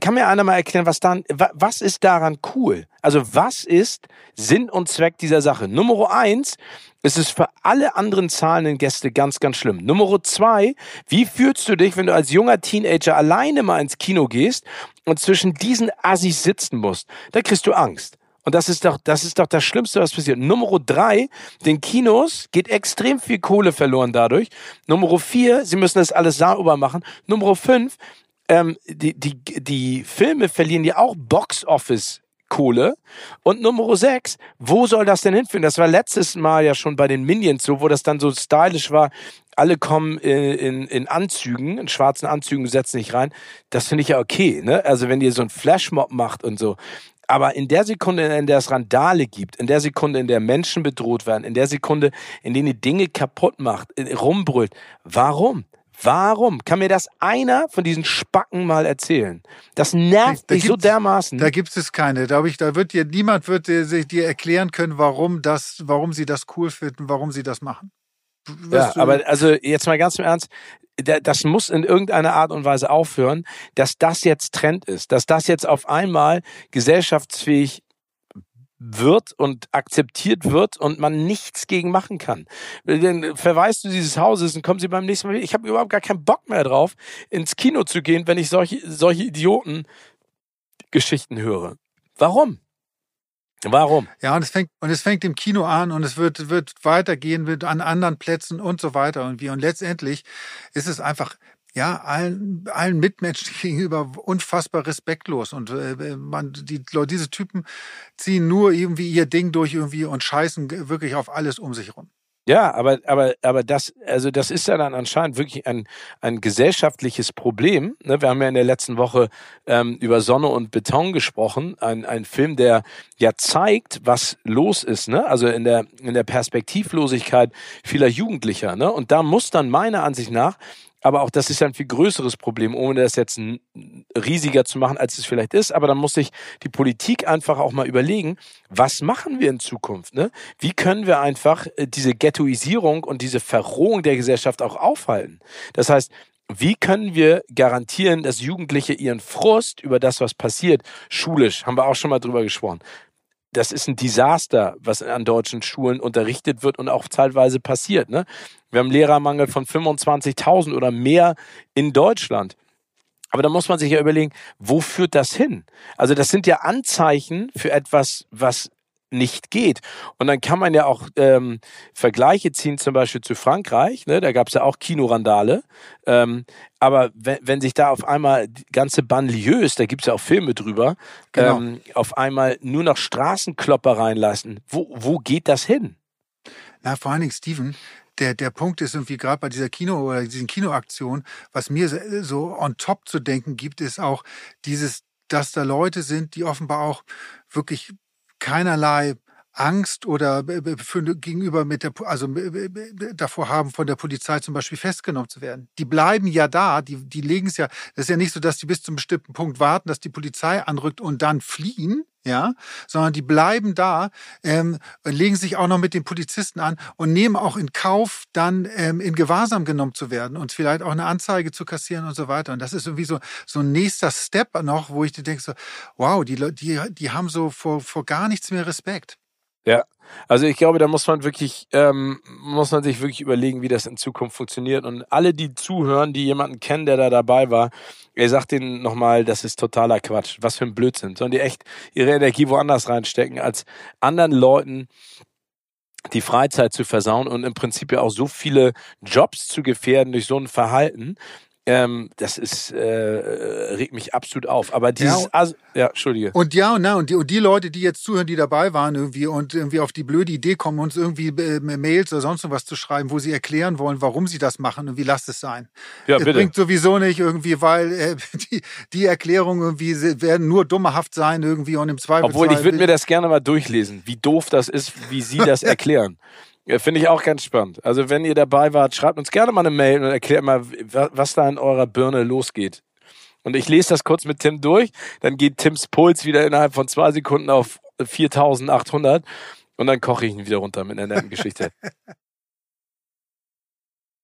Kann mir einer mal erklären, was dann, was ist daran cool? Also was ist Sinn und Zweck dieser Sache? Nummer eins, es ist für alle anderen zahlenden Gäste ganz, ganz schlimm. Nummer zwei, wie fühlst du dich, wenn du als junger Teenager alleine mal ins Kino gehst und zwischen diesen Assis sitzen musst? Da kriegst du Angst. Und das ist doch, das ist doch das Schlimmste, was passiert. Nummer drei, den Kinos geht extrem viel Kohle verloren dadurch. Nummer vier, sie müssen das alles sauber machen. Nummer fünf, ähm, die, die, die Filme verlieren ja auch Box-Office Kohle. Und Nummer 6, wo soll das denn hinführen? Das war letztes Mal ja schon bei den Minions so, wo das dann so stylisch war. Alle kommen in, in, in Anzügen, in schwarzen Anzügen, setzen sich rein. Das finde ich ja okay, ne? Also wenn ihr so ein Flashmob macht und so. Aber in der Sekunde, in der es Randale gibt, in der Sekunde, in der Menschen bedroht werden, in der Sekunde, in denen ihr Dinge kaputt macht, rumbrüllt, warum? Warum? Kann mir das einer von diesen Spacken mal erzählen? Das nervt da mich so dermaßen. Da gibt es keine. Da, ich, da wird dir niemand wird dir, dir erklären können, warum das, warum sie das cool finden, warum sie das machen. Ja, aber also jetzt mal ganz im Ernst, das muss in irgendeiner Art und Weise aufhören, dass das jetzt Trend ist, dass das jetzt auf einmal gesellschaftsfähig wird und akzeptiert wird und man nichts gegen machen kann. Dann verweist du dieses Hauses und kommen sie beim nächsten Mal wieder. Ich habe überhaupt gar keinen Bock mehr drauf, ins Kino zu gehen, wenn ich solche, solche Idioten-Geschichten höre. Warum? Warum? Ja, und es fängt, und es fängt im Kino an und es wird, wird weitergehen, wird an anderen Plätzen und so weiter und wie. Und letztendlich ist es einfach, ja, allen, allen Mitmenschen gegenüber unfassbar respektlos. Und äh, man, die Leute, diese Typen ziehen nur irgendwie ihr Ding durch irgendwie und scheißen wirklich auf alles um sich rum. Ja, aber, aber, aber das, also das ist ja dann anscheinend wirklich ein, ein gesellschaftliches Problem. Ne? Wir haben ja in der letzten Woche ähm, über Sonne und Beton gesprochen. Ein, ein Film, der ja zeigt, was los ist, ne? Also in der, in der Perspektivlosigkeit vieler Jugendlicher. Ne? Und da muss dann meiner Ansicht nach aber auch das ist ja ein viel größeres Problem, ohne das jetzt riesiger zu machen, als es vielleicht ist. Aber dann muss sich die Politik einfach auch mal überlegen, was machen wir in Zukunft? Ne? Wie können wir einfach äh, diese Ghettoisierung und diese Verrohung der Gesellschaft auch aufhalten? Das heißt, wie können wir garantieren, dass Jugendliche ihren Frust über das, was passiert, schulisch, haben wir auch schon mal drüber gesprochen, das ist ein Desaster, was an deutschen Schulen unterrichtet wird und auch teilweise passiert. Ne? Wir haben Lehrermangel von 25.000 oder mehr in Deutschland. Aber da muss man sich ja überlegen, wo führt das hin? Also das sind ja Anzeichen für etwas, was nicht geht. Und dann kann man ja auch ähm, Vergleiche ziehen, zum Beispiel zu Frankreich. Ne? Da gab es ja auch Kinorandale. Ähm, aber wenn, wenn sich da auf einmal ganze Banlieues, da gibt es ja auch Filme drüber, genau. ähm, auf einmal nur noch Straßenklopper reinlassen, wo, wo geht das hin? Na, vor allen Dingen, Steven, der, der Punkt ist irgendwie gerade bei dieser Kino oder diesen Kinoaktionen, was mir so on top zu denken gibt, ist auch dieses, dass da Leute sind, die offenbar auch wirklich keinerlei Angst oder gegenüber mit der, also davor haben, von der Polizei zum Beispiel festgenommen zu werden. Die bleiben ja da, die, die legen es ja, das ist ja nicht so, dass die bis zum bestimmten Punkt warten, dass die Polizei anrückt und dann fliehen, ja, sondern die bleiben da, ähm, legen sich auch noch mit den Polizisten an und nehmen auch in Kauf, dann ähm, in Gewahrsam genommen zu werden und vielleicht auch eine Anzeige zu kassieren und so weiter. Und das ist irgendwie so so ein nächster Step noch, wo ich denke so, wow, die die die haben so vor vor gar nichts mehr Respekt. Ja, also ich glaube, da muss man wirklich, ähm, muss man sich wirklich überlegen, wie das in Zukunft funktioniert. Und alle, die zuhören, die jemanden kennen, der da dabei war, ihr sagt denen nochmal, das ist totaler Quatsch. Was für ein Blödsinn. Sollen die echt ihre Energie woanders reinstecken, als anderen Leuten die Freizeit zu versauen und im Prinzip ja auch so viele Jobs zu gefährden durch so ein Verhalten. Ähm, das ist äh, regt mich absolut auf. Aber dieses, ja, also, ja, entschuldige. Und ja, und na, und die, und die Leute, die jetzt zuhören, die dabei waren irgendwie und irgendwie auf die blöde Idee kommen, uns irgendwie äh, Mails oder sonst was zu schreiben, wo sie erklären wollen, warum sie das machen und wie lasst es sein. Ja, es bitte. bringt sowieso nicht irgendwie, weil äh, die, die Erklärungen irgendwie werden nur dummerhaft sein irgendwie und im Zweifel. Obwohl ich würde mir das gerne mal durchlesen, wie doof das ist, wie sie das erklären. Ja, Finde ich auch ganz spannend. Also wenn ihr dabei wart, schreibt uns gerne mal eine Mail und erklärt mal, was da in eurer Birne losgeht. Und ich lese das kurz mit Tim durch, dann geht Tims Puls wieder innerhalb von zwei Sekunden auf 4800 und dann koche ich ihn wieder runter mit einer netten Geschichte.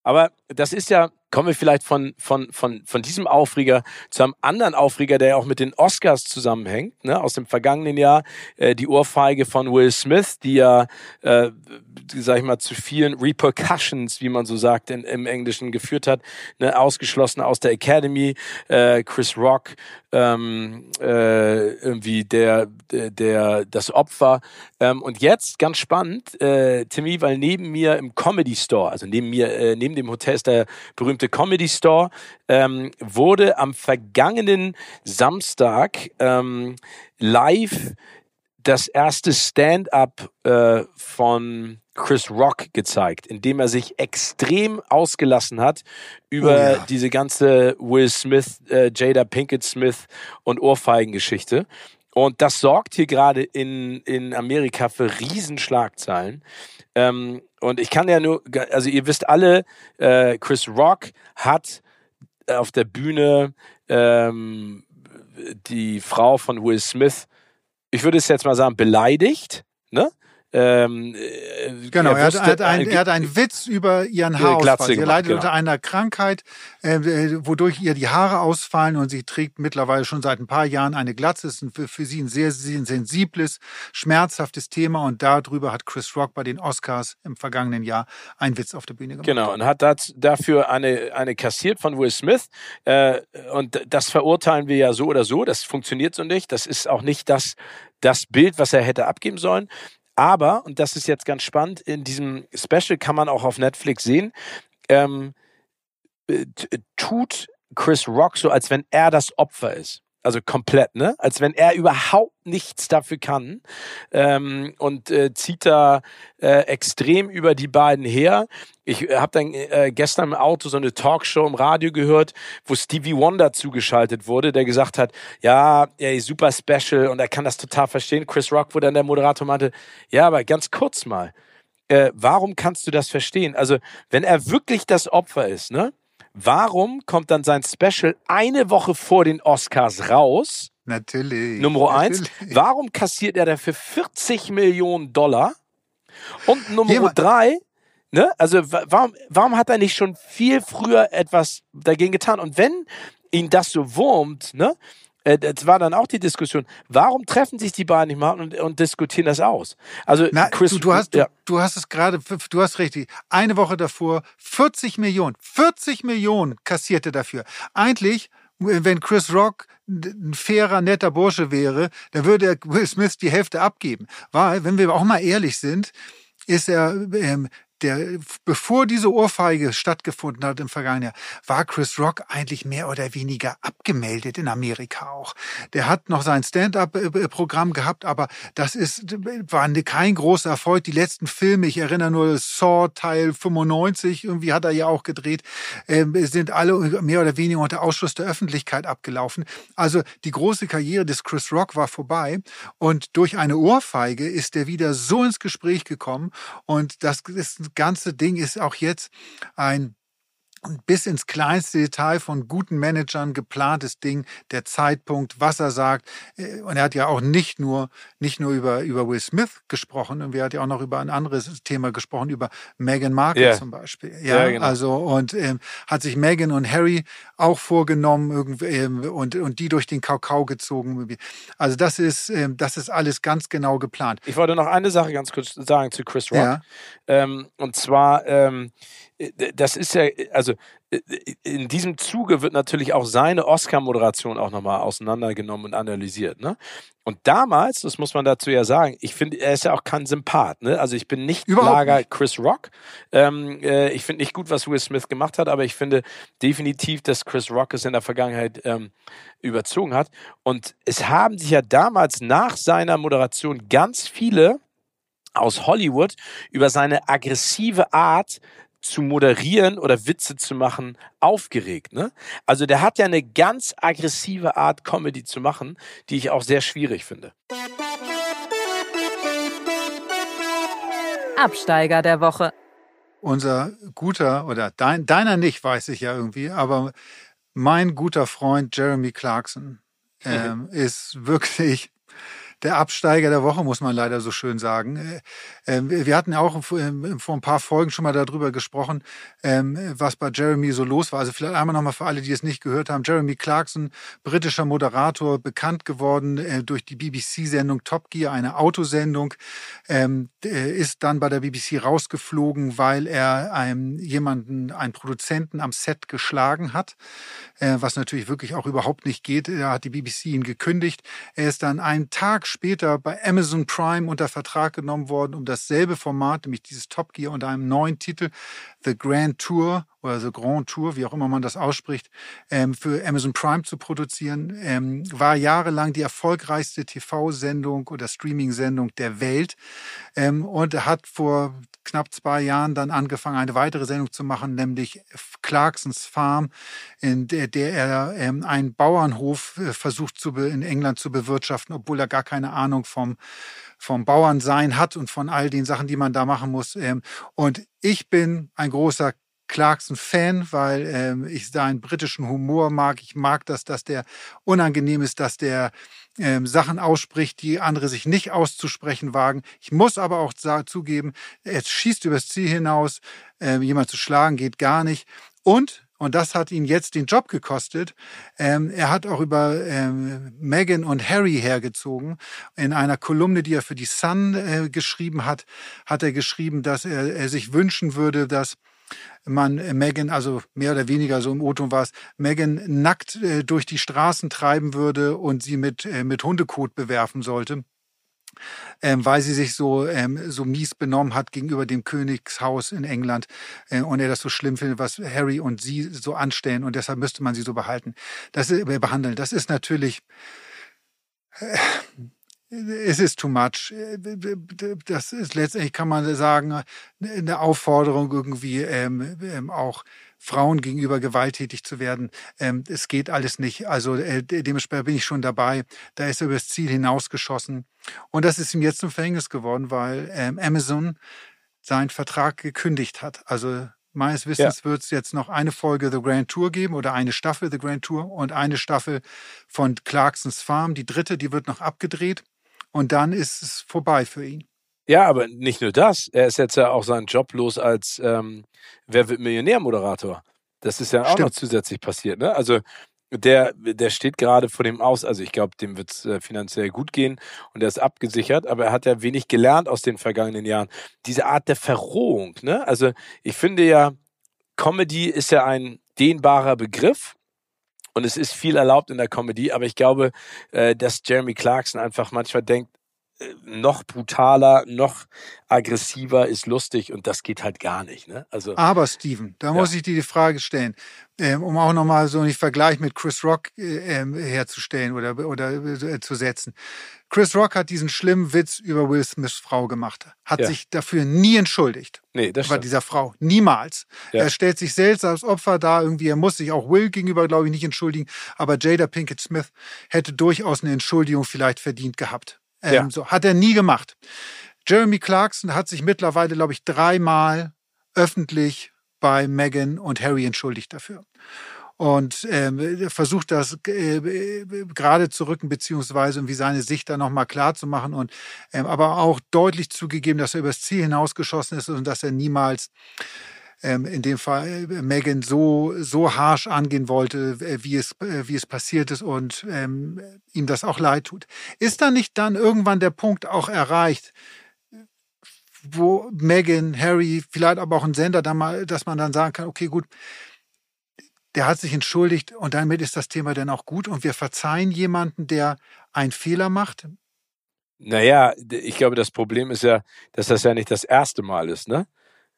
Aber das ist ja, kommen wir vielleicht von, von, von, von diesem Aufreger zu einem anderen Aufreger, der ja auch mit den Oscars zusammenhängt, ne, aus dem vergangenen Jahr, äh, die Ohrfeige von Will Smith, die ja, äh, sag ich mal, zu vielen Repercussions, wie man so sagt, in, im Englischen geführt hat, ne, ausgeschlossen aus der Academy, äh, Chris Rock, ähm, äh, irgendwie der, der, das Opfer. Ähm, und jetzt, ganz spannend, äh, Timmy, weil neben mir im Comedy Store, also neben mir, äh, neben dem Hotel ist der berühmte Comedy Store, ähm, wurde am vergangenen Samstag ähm, live das erste Stand-up äh, von Chris Rock gezeigt, indem er sich extrem ausgelassen hat über oh ja. diese ganze Will Smith, äh, Jada Pinkett Smith und Ohrfeigengeschichte. Und das sorgt hier gerade in, in Amerika für Riesenschlagzeilen. Ähm, und ich kann ja nur, also ihr wisst alle, äh, Chris Rock hat auf der Bühne ähm, die Frau von Will Smith, ich würde es jetzt mal sagen, beleidigt, ne? Ähm, äh, genau, er, wusste, er, hat, ein, er hat einen Witz über ihren Haarausfall. Sie leidet genau. unter einer Krankheit, äh, wodurch ihr die Haare ausfallen und sie trägt mittlerweile schon seit ein paar Jahren eine Glatze. Das ist für, für sie ein sehr, sehr sensibles, schmerzhaftes Thema und darüber hat Chris Rock bei den Oscars im vergangenen Jahr einen Witz auf der Bühne gemacht. Genau, und hat das, dafür eine, eine kassiert von Will Smith. Äh, und das verurteilen wir ja so oder so. Das funktioniert so nicht. Das ist auch nicht das, das Bild, was er hätte abgeben sollen. Aber, und das ist jetzt ganz spannend, in diesem Special kann man auch auf Netflix sehen, ähm, äh, tut Chris Rock so, als wenn er das Opfer ist. Also komplett, ne? Als wenn er überhaupt nichts dafür kann ähm, und äh, zieht da äh, extrem über die beiden her. Ich äh, habe dann äh, gestern im Auto so eine Talkshow im Radio gehört, wo Stevie Wonder zugeschaltet wurde, der gesagt hat, ja, ey, super special und er kann das total verstehen. Chris Rock, wo dann der Moderator meinte, ja, aber ganz kurz mal, äh, warum kannst du das verstehen? Also wenn er wirklich das Opfer ist, ne? Warum kommt dann sein Special eine Woche vor den Oscars raus? Natürlich. Nummer eins. Warum kassiert er dafür 40 Millionen Dollar? Und Nummer Jemand. drei, ne? Also warum, warum hat er nicht schon viel früher etwas dagegen getan? Und wenn ihn das so wurmt, ne? Äh, das war dann auch die Diskussion. Warum treffen sich die beiden nicht mal und, und diskutieren das aus? Also Na, Chris, du, du hast ja. du, du, hast es gerade, du hast richtig. Eine Woche davor 40 Millionen, 40 Millionen kassierte dafür. Eigentlich wenn Chris Rock ein fairer, netter Bursche wäre, dann würde Will Smith die Hälfte abgeben. Weil, wenn wir auch mal ehrlich sind, ist er ähm, der, bevor diese Ohrfeige stattgefunden hat im vergangenen Jahr, war Chris Rock eigentlich mehr oder weniger abgemeldet in Amerika auch. Der hat noch sein Stand-up-Programm gehabt, aber das ist, war kein großer Erfolg. Die letzten Filme, ich erinnere nur Saw Teil 95, irgendwie hat er ja auch gedreht, äh, sind alle mehr oder weniger unter Ausschluss der Öffentlichkeit abgelaufen. Also die große Karriere des Chris Rock war vorbei und durch eine Ohrfeige ist er wieder so ins Gespräch gekommen und das ist ganze Ding ist auch jetzt ein bis ins kleinste Detail von guten Managern geplantes Ding, der Zeitpunkt, was er sagt. Äh, und er hat ja auch nicht nur, nicht nur über, über Will Smith gesprochen, und er hat ja auch noch über ein anderes Thema gesprochen, über Meghan Markle yeah. zum Beispiel. Ja, ja genau. also, und ähm, hat sich Meghan und Harry auch vorgenommen irgendwie, ähm, und, und die durch den Kakao gezogen. Also, das ist, ähm, das ist alles ganz genau geplant. Ich wollte noch eine Sache ganz kurz sagen zu Chris Rock. Ja. Ähm, und zwar, ähm, äh, das ist ja, also in diesem Zuge wird natürlich auch seine Oscar-Moderation auch nochmal auseinandergenommen und analysiert. Ne? Und damals, das muss man dazu ja sagen, ich finde, er ist ja auch kein Sympath. Ne? Also ich bin nicht Überhaupt Lager nicht. Chris Rock. Ähm, äh, ich finde nicht gut, was Will Smith gemacht hat, aber ich finde definitiv, dass Chris Rock es in der Vergangenheit ähm, überzogen hat. Und es haben sich ja damals nach seiner Moderation ganz viele aus Hollywood über seine aggressive Art zu moderieren oder Witze zu machen aufgeregt. Ne? Also der hat ja eine ganz aggressive Art, Comedy zu machen, die ich auch sehr schwierig finde. Absteiger der Woche. Unser guter, oder dein, deiner nicht, weiß ich ja irgendwie, aber mein guter Freund Jeremy Clarkson ähm, ist wirklich der Absteiger der Woche, muss man leider so schön sagen. Äh, ähm, wir hatten ja auch ähm, vor ein paar Folgen schon mal darüber gesprochen, ähm, was bei Jeremy so los war. Also vielleicht einmal nochmal für alle, die es nicht gehört haben. Jeremy Clarkson, britischer Moderator, bekannt geworden äh, durch die BBC-Sendung Top Gear, eine Autosendung, ist dann bei der BBC rausgeflogen, weil er einem jemanden, einen Produzenten am Set geschlagen hat, äh, was natürlich wirklich auch überhaupt nicht geht. Da hat die BBC ihn gekündigt. Er ist dann einen Tag später bei Amazon Prime unter Vertrag genommen worden, um dasselbe Format, nämlich dieses Top Gear unter einem neuen Titel, The Grand Tour oder The Grand Tour, wie auch immer man das ausspricht, ähm, für Amazon Prime zu produzieren. Ähm, war jahrelang die erfolgreichste TV-Sendung oder Streaming-Sendung der Welt ähm, und hat vor knapp zwei Jahren dann angefangen, eine weitere Sendung zu machen, nämlich Clarksons Farm, in der, der er ähm, einen Bauernhof äh, versucht zu in England zu bewirtschaften, obwohl er gar keine Ahnung vom vom Bauernsein hat und von all den Sachen, die man da machen muss. Ähm, und ich bin ein großer Clarkson-Fan, weil ähm, ich seinen britischen Humor mag. Ich mag das, dass der unangenehm ist, dass der ähm, Sachen ausspricht, die andere sich nicht auszusprechen wagen. Ich muss aber auch zugeben, er schießt übers Ziel hinaus. Ähm, jemand zu schlagen geht gar nicht. Und und das hat ihn jetzt den Job gekostet. Ähm, er hat auch über ähm, Meghan und Harry hergezogen. In einer Kolumne, die er für die Sun äh, geschrieben hat, hat er geschrieben, dass er, er sich wünschen würde, dass man Megan, also mehr oder weniger so im O-Ton war es, Megan nackt äh, durch die Straßen treiben würde und sie mit, äh, mit Hundekot bewerfen sollte. Ähm, weil sie sich so, ähm, so mies benommen hat gegenüber dem Königshaus in England äh, und er das so schlimm findet, was Harry und sie so anstellen und deshalb müsste man sie so behalten. Das äh, behandeln. Das ist natürlich äh, es ist too much. Das ist letztendlich, kann man sagen, eine Aufforderung irgendwie ähm, ähm, auch Frauen gegenüber gewalttätig zu werden. Ähm, es geht alles nicht. Also äh, dementsprechend bin ich schon dabei. Da ist er über das Ziel hinausgeschossen. Und das ist ihm jetzt zum Verhängnis geworden, weil ähm, Amazon seinen Vertrag gekündigt hat. Also meines Wissens ja. wird es jetzt noch eine Folge The Grand Tour geben oder eine Staffel The Grand Tour und eine Staffel von Clarksons Farm. Die dritte, die wird noch abgedreht und dann ist es vorbei für ihn. Ja, aber nicht nur das. Er ist jetzt ja auch seinen Job los als ähm, Wer wird Millionär-Moderator. Das ist ja auch Stimmt. noch zusätzlich passiert. Ne? Also der, der steht gerade vor dem aus. Also ich glaube, dem wird es äh, finanziell gut gehen und er ist abgesichert, aber er hat ja wenig gelernt aus den vergangenen Jahren. Diese Art der Verrohung. Ne? Also ich finde ja, Comedy ist ja ein dehnbarer Begriff und es ist viel erlaubt in der Comedy, aber ich glaube, äh, dass Jeremy Clarkson einfach manchmal denkt, noch brutaler, noch aggressiver ist lustig und das geht halt gar nicht. Ne? Also, Aber Steven, da ja. muss ich dir die Frage stellen, ähm, um auch nochmal so einen Vergleich mit Chris Rock äh, ähm, herzustellen oder, oder äh, zu setzen. Chris Rock hat diesen schlimmen Witz über Will Smiths Frau gemacht, hat ja. sich dafür nie entschuldigt. Nee, das. Bei dieser Frau. Niemals. Ja. Er stellt sich selbst als Opfer dar, irgendwie. Er muss sich auch Will gegenüber, glaube ich, nicht entschuldigen. Aber Jada Pinkett Smith hätte durchaus eine Entschuldigung vielleicht verdient gehabt. Ähm, ja. so, hat er nie gemacht. Jeremy Clarkson hat sich mittlerweile, glaube ich, dreimal öffentlich bei Meghan und Harry entschuldigt dafür. Und ähm, versucht das äh, gerade zu rücken, beziehungsweise irgendwie seine Sicht da nochmal klar zu machen und ähm, aber auch deutlich zugegeben, dass er übers Ziel hinausgeschossen ist und dass er niemals ähm, in dem Fall äh, Megan so, so harsh angehen wollte, äh, wie es, äh, wie es passiert ist und ähm, ihm das auch leid tut. Ist da nicht dann irgendwann der Punkt auch erreicht, wo Megan, Harry, vielleicht aber auch ein Sender, da mal, dass man dann sagen kann, okay, gut, der hat sich entschuldigt und damit ist das Thema dann auch gut und wir verzeihen jemanden, der einen Fehler macht? Naja, ich glaube, das Problem ist ja, dass das ja nicht das erste Mal ist, ne?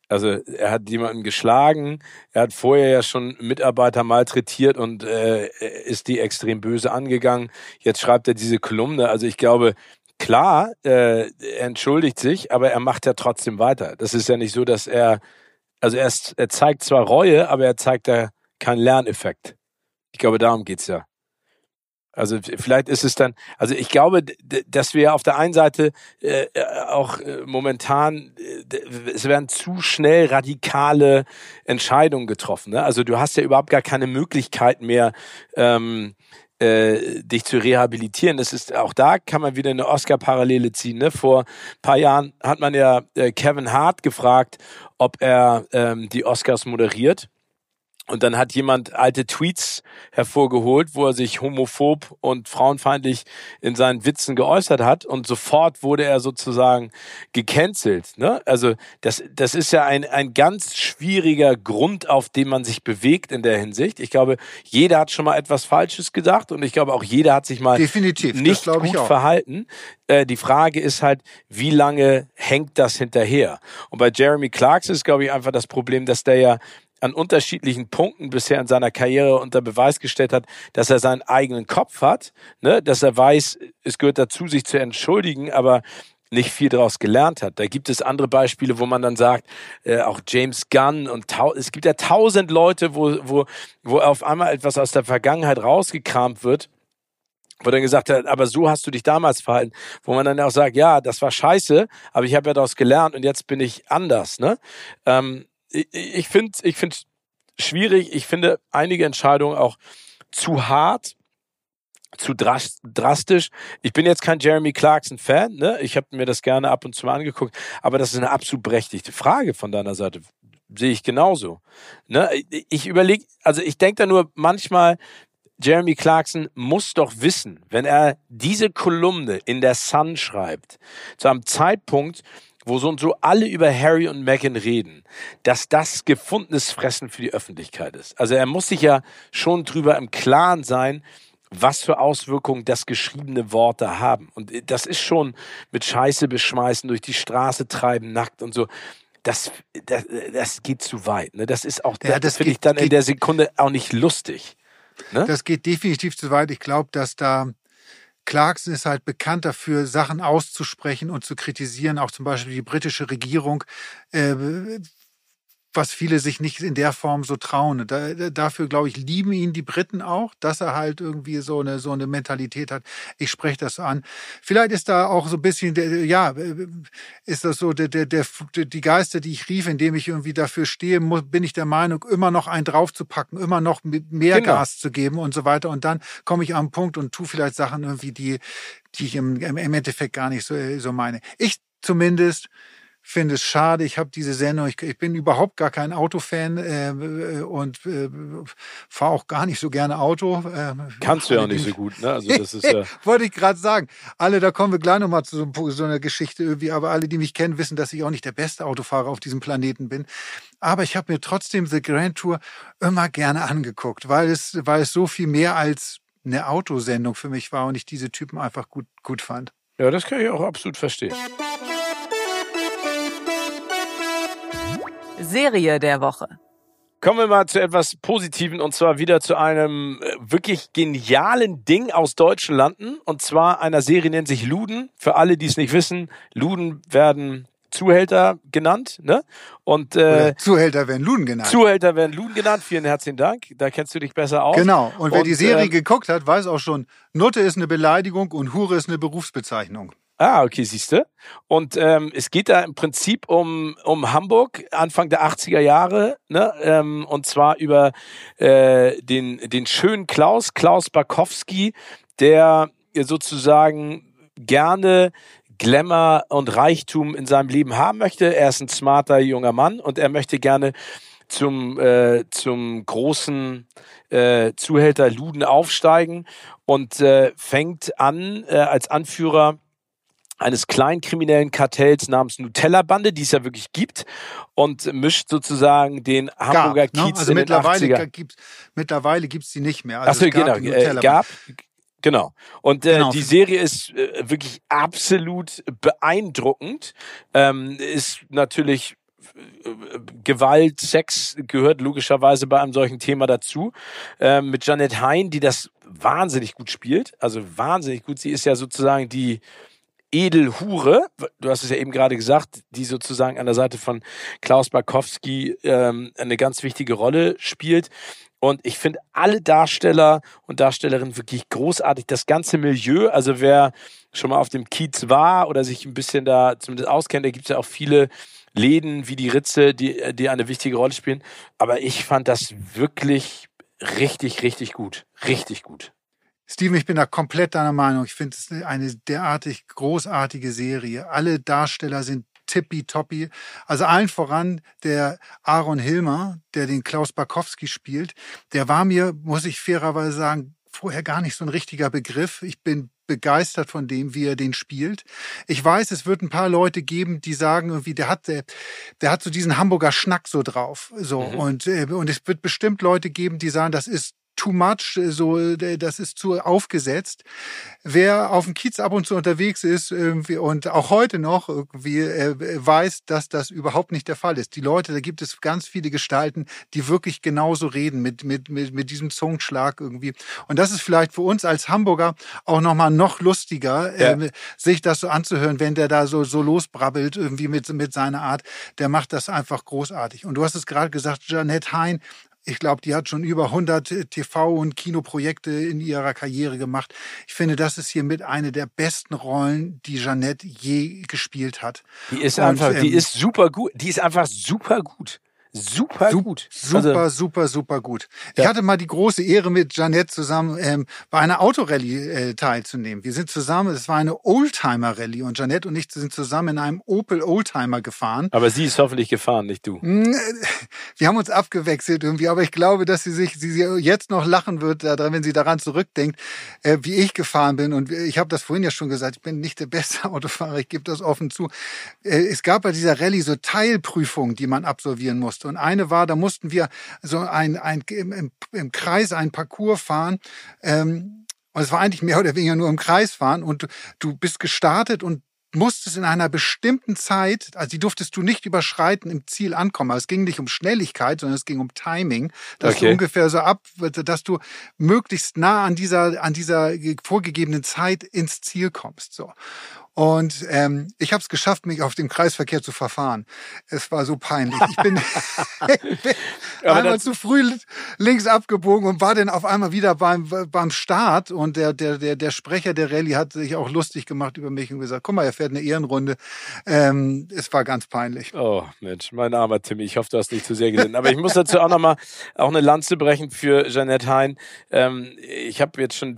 Also er hat jemanden geschlagen, er hat vorher ja schon Mitarbeiter malträtiert und äh, ist die extrem böse angegangen. Jetzt schreibt er diese Kolumne. Also ich glaube, klar, äh, er entschuldigt sich, aber er macht ja trotzdem weiter. Das ist ja nicht so, dass er, also er, ist, er zeigt zwar Reue, aber er zeigt da keinen Lerneffekt. Ich glaube, darum geht's ja. Also vielleicht ist es dann, also ich glaube, dass wir auf der einen Seite äh, auch äh, momentan, äh, es werden zu schnell radikale Entscheidungen getroffen. Ne? Also du hast ja überhaupt gar keine Möglichkeit mehr, ähm, äh, dich zu rehabilitieren. Das ist auch da kann man wieder eine Oscar-Parallele ziehen. Ne? Vor paar Jahren hat man ja äh, Kevin Hart gefragt, ob er ähm, die Oscars moderiert. Und dann hat jemand alte Tweets hervorgeholt, wo er sich homophob und frauenfeindlich in seinen Witzen geäußert hat und sofort wurde er sozusagen gecancelt. Ne? Also das, das ist ja ein, ein ganz schwieriger Grund, auf dem man sich bewegt in der Hinsicht. Ich glaube, jeder hat schon mal etwas Falsches gedacht und ich glaube auch jeder hat sich mal Definitiv, nicht gut verhalten. Äh, die Frage ist halt, wie lange hängt das hinterher? Und bei Jeremy Clarks ist, glaube ich, einfach das Problem, dass der ja an unterschiedlichen Punkten bisher in seiner Karriere unter Beweis gestellt hat, dass er seinen eigenen Kopf hat, ne? dass er weiß, es gehört dazu, sich zu entschuldigen, aber nicht viel daraus gelernt hat. Da gibt es andere Beispiele, wo man dann sagt, äh, auch James Gunn und es gibt ja tausend Leute, wo, wo, wo auf einmal etwas aus der Vergangenheit rausgekramt wird, wo dann gesagt hat, aber so hast du dich damals verhalten, wo man dann auch sagt, ja, das war scheiße, aber ich habe ja daraus gelernt und jetzt bin ich anders. Ne? Ähm, ich finde ich finde schwierig. Ich finde einige Entscheidungen auch zu hart. zu drastisch. Ich bin jetzt kein Jeremy Clarkson-Fan, ne? Ich habe mir das gerne ab und zu mal angeguckt, aber das ist eine absolut berechtigte Frage von deiner Seite. Sehe ich genauso. Ne? Ich überlege, also ich denke da nur manchmal, Jeremy Clarkson muss doch wissen, wenn er diese Kolumne in der Sun schreibt, zu einem Zeitpunkt, wo so und so alle über Harry und Meghan reden, dass das gefundenes Fressen für die Öffentlichkeit ist. Also er muss sich ja schon drüber im Klaren sein, was für Auswirkungen das geschriebene Worte haben. Und das ist schon mit Scheiße beschmeißen, durch die Straße treiben, nackt und so. Das, das, das geht zu weit. Ne? Das ist auch, ja, das finde ich dann in der Sekunde auch nicht lustig. Ne? Das geht definitiv zu weit. Ich glaube, dass da Clarkson ist halt bekannt dafür, Sachen auszusprechen und zu kritisieren. Auch zum Beispiel die britische Regierung äh, was viele sich nicht in der Form so trauen. Da, dafür, glaube ich, lieben ihn die Briten auch, dass er halt irgendwie so eine, so eine Mentalität hat. Ich spreche das so an. Vielleicht ist da auch so ein bisschen, ja, ist das so der, der, der, die Geister, die ich rief, indem ich irgendwie dafür stehe, muss, bin ich der Meinung, immer noch einen draufzupacken, immer noch mehr genau. Gas zu geben und so weiter. Und dann komme ich am Punkt und tue vielleicht Sachen irgendwie, die, die ich im, im Endeffekt gar nicht so, so meine. Ich zumindest finde es schade. Ich habe diese Sendung, ich, ich, bin überhaupt gar kein Autofan äh, und äh, fahre auch gar nicht so gerne Auto. Äh, Kannst du ja auch nicht so gut, ne? Also das ist ja. Wollte ich gerade sagen. Alle, da kommen wir gleich nochmal zu so, so, einer Geschichte irgendwie, aber alle, die mich kennen, wissen, dass ich auch nicht der beste Autofahrer auf diesem Planeten bin. Aber ich habe mir trotzdem The Grand Tour immer gerne angeguckt, weil es, weil es so viel mehr als eine Autosendung für mich war und ich diese Typen einfach gut, gut fand. Ja, das kann ich auch absolut verstehen. Serie der Woche. Kommen wir mal zu etwas Positiven und zwar wieder zu einem äh, wirklich genialen Ding aus deutschen Landen und zwar einer Serie nennt sich Luden. Für alle, die es nicht wissen, Luden werden Zuhälter genannt, ne? Und äh, Zuhälter werden Luden genannt. Zuhälter werden Luden genannt. Vielen herzlichen Dank. Da kennst du dich besser aus. Genau. Und wer und, die Serie äh, geguckt hat, weiß auch schon, Nutte ist eine Beleidigung und Hure ist eine Berufsbezeichnung. Ah, okay, siehste. Und ähm, es geht da im Prinzip um, um Hamburg, Anfang der 80er Jahre, ne? ähm, und zwar über äh, den, den schönen Klaus, Klaus Barkowski, der sozusagen gerne Glamour und Reichtum in seinem Leben haben möchte. Er ist ein smarter junger Mann und er möchte gerne zum, äh, zum großen äh, Zuhälter Luden aufsteigen und äh, fängt an äh, als Anführer eines kleinen kriminellen Kartells namens Nutella-Bande, die es ja wirklich gibt, und mischt sozusagen den Hamburger gab, ne? Kiez also in mittlerweile den 80er. Gibt's, mittlerweile gibt's die nicht mehr. Also Achso, genau, äh, gab, Genau. Und äh, genau. die Serie ist äh, wirklich absolut beeindruckend. Ähm, ist natürlich äh, Gewalt, Sex gehört logischerweise bei einem solchen Thema dazu. Ähm, mit Janet Hein, die das wahnsinnig gut spielt. Also wahnsinnig gut. Sie ist ja sozusagen die Edelhure, du hast es ja eben gerade gesagt, die sozusagen an der Seite von Klaus Barkowski ähm, eine ganz wichtige Rolle spielt. Und ich finde alle Darsteller und Darstellerinnen wirklich großartig. Das ganze Milieu, also wer schon mal auf dem Kiez war oder sich ein bisschen da zumindest auskennt, da gibt es ja auch viele Läden wie die Ritze, die, die eine wichtige Rolle spielen. Aber ich fand das wirklich richtig, richtig gut. Richtig gut. Steven, ich bin da komplett deiner Meinung. Ich finde es eine derartig großartige Serie. Alle Darsteller sind tippitoppi. Also allen voran der Aaron Hilmer, der den Klaus Barkowski spielt. Der war mir, muss ich fairerweise sagen, vorher gar nicht so ein richtiger Begriff. Ich bin begeistert von dem, wie er den spielt. Ich weiß, es wird ein paar Leute geben, die sagen irgendwie, der hat, der, der hat so diesen Hamburger Schnack so drauf, so mhm. und äh, und es wird bestimmt Leute geben, die sagen, das ist too much, so das ist zu aufgesetzt. Wer auf dem Kiez ab und zu unterwegs ist irgendwie und auch heute noch irgendwie äh, weiß, dass das überhaupt nicht der Fall ist. Die Leute, da gibt es ganz viele Gestalten, die wirklich genauso reden mit mit mit, mit diesem Zungenschlag irgendwie. Und das ist vielleicht für uns als Hamburger auch noch mal noch lustiger, ja. äh, sich das so anzuhören, wenn der da so so losbrabbelt irgendwie mit mit seiner Art. Der macht das einfach großartig. Und du hast es gerade gesagt, Janette Hein ich glaube, die hat schon über 100 TV- und Kinoprojekte in ihrer Karriere gemacht. Ich finde, das ist hier mit eine der besten Rollen, die Jeanette je gespielt hat. Die ist und, einfach, ähm, die ist super gut. Die ist einfach super gut. Super Sup- gut. Super, Also, super, super gut. Ja. Ich hatte mal die große Ehre, mit Janette zusammen ähm, bei einer Autorallye äh, teilzunehmen. Wir sind zusammen, es war eine Oldtimer-Rallye und Janette und ich sind zusammen in einem Opel Oldtimer gefahren. aber sie ist hoffentlich gefahren, nicht du. Mm, äh, Wir haben uns abgewechselt irgendwie, aber ich glaube, dass sie sich, sie, jetzt noch lachen wird, wenn sie daran zurückdenkt, äh, wie ich gefahren bin. Und ich habe das vorhin ja schon gesagt, ich bin nicht der beste Autofahrer, ich gebe das offen zu. Äh, es gab bei dieser Rallye so Teilprüfungen, die man absolvieren musste. Und eine war, da mussten wir so ein, ein im, im, Kreis einen Parcours fahren. Ähm, und es war eigentlich mehr oder weniger nur im Kreis fahren. Und du, du bist gestartet und musstest in einer bestimmten Zeit, also die durftest du nicht überschreiten, im Ziel ankommen. Also es ging nicht um Schnelligkeit, sondern es ging um Timing, dass Okay. du ungefähr so ab, dass du möglichst nah an dieser, an dieser vorgegebenen Zeit ins Ziel kommst. So. Und ähm, ich habe es geschafft, mich auf dem Kreisverkehr zu verfahren. Es war so peinlich. Ich bin, ich bin einmal zu früh links abgebogen und war dann auf einmal wieder beim, beim Start. Und der, der, der, der Sprecher der Rallye hat sich auch lustig gemacht über mich und gesagt, guck mal, er fährt eine Ehrenrunde. Ähm, es war ganz peinlich. Oh, Mensch, mein armer Timmy. Ich hoffe, du hast nicht zu sehr gesehen. Aber ich muss dazu auch nochmal auch eine Lanze brechen für Jeanette Hein. Ähm, ich habe jetzt schon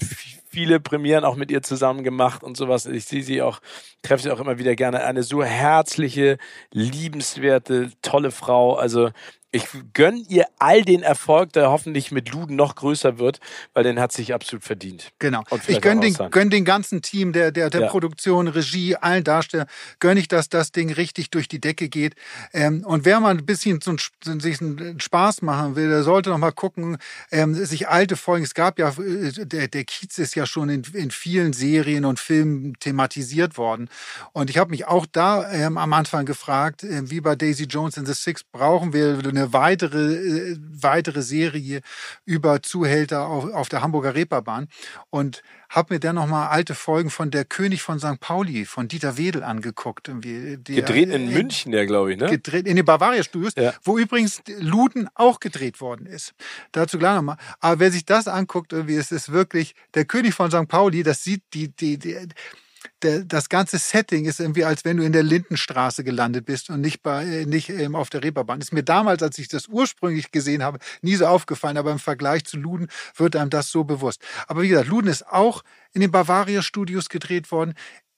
viele Premieren auch mit ihr zusammen gemacht und sowas. Ich sehe sie auch, treffe sie auch immer wieder gerne. Eine so herzliche, liebenswerte, tolle Frau. Also ich gönn ihr all den Erfolg, der hoffentlich mit Luden noch größer wird, weil den hat sich absolut verdient. Genau. Ich vielleicht gönn auch den, gönn den ganzen Team der, der, der Ja. Produktion, Regie, allen Darstellern, gönn ich, dass das Ding richtig durch die Decke geht. Ähm, und wer mal ein bisschen Sp- sich einen Spaß machen will, der sollte noch mal gucken, ähm, sich alte Folgen, es gab ja, äh, der, der Kiez ist ja schon in, in vielen Serien und Filmen thematisiert worden. Und ich habe mich auch da ähm, am Anfang gefragt, äh, wie bei Daisy Jones in the Six, brauchen wir eine weitere, äh, weitere Serie über Zuhälter auf, auf der Hamburger Reeperbahn und habe mir dann noch mal alte Folgen von Der König von St. Pauli von Dieter Wedel angeguckt. Irgendwie, der- Gedreht in äh, München, ja, glaube ich, ne? gedreht in den Bavaria Studios, Ja. wo übrigens Luden auch gedreht worden ist. Dazu gleich nochmal. Aber wer sich das anguckt, irgendwie, es ist wirklich der König von St. Pauli, das sieht die, die, die der, das ganze Setting ist irgendwie, als wenn du in der Lindenstraße gelandet bist und nicht bei, äh, nicht ähm, auf der Reeperbahn. Ist mir damals, als ich das ursprünglich gesehen habe, nie so aufgefallen, aber im Vergleich zu Luden wird einem das so bewusst. Aber wie gesagt, Luden ist auch in den Bavaria Studios gedreht worden.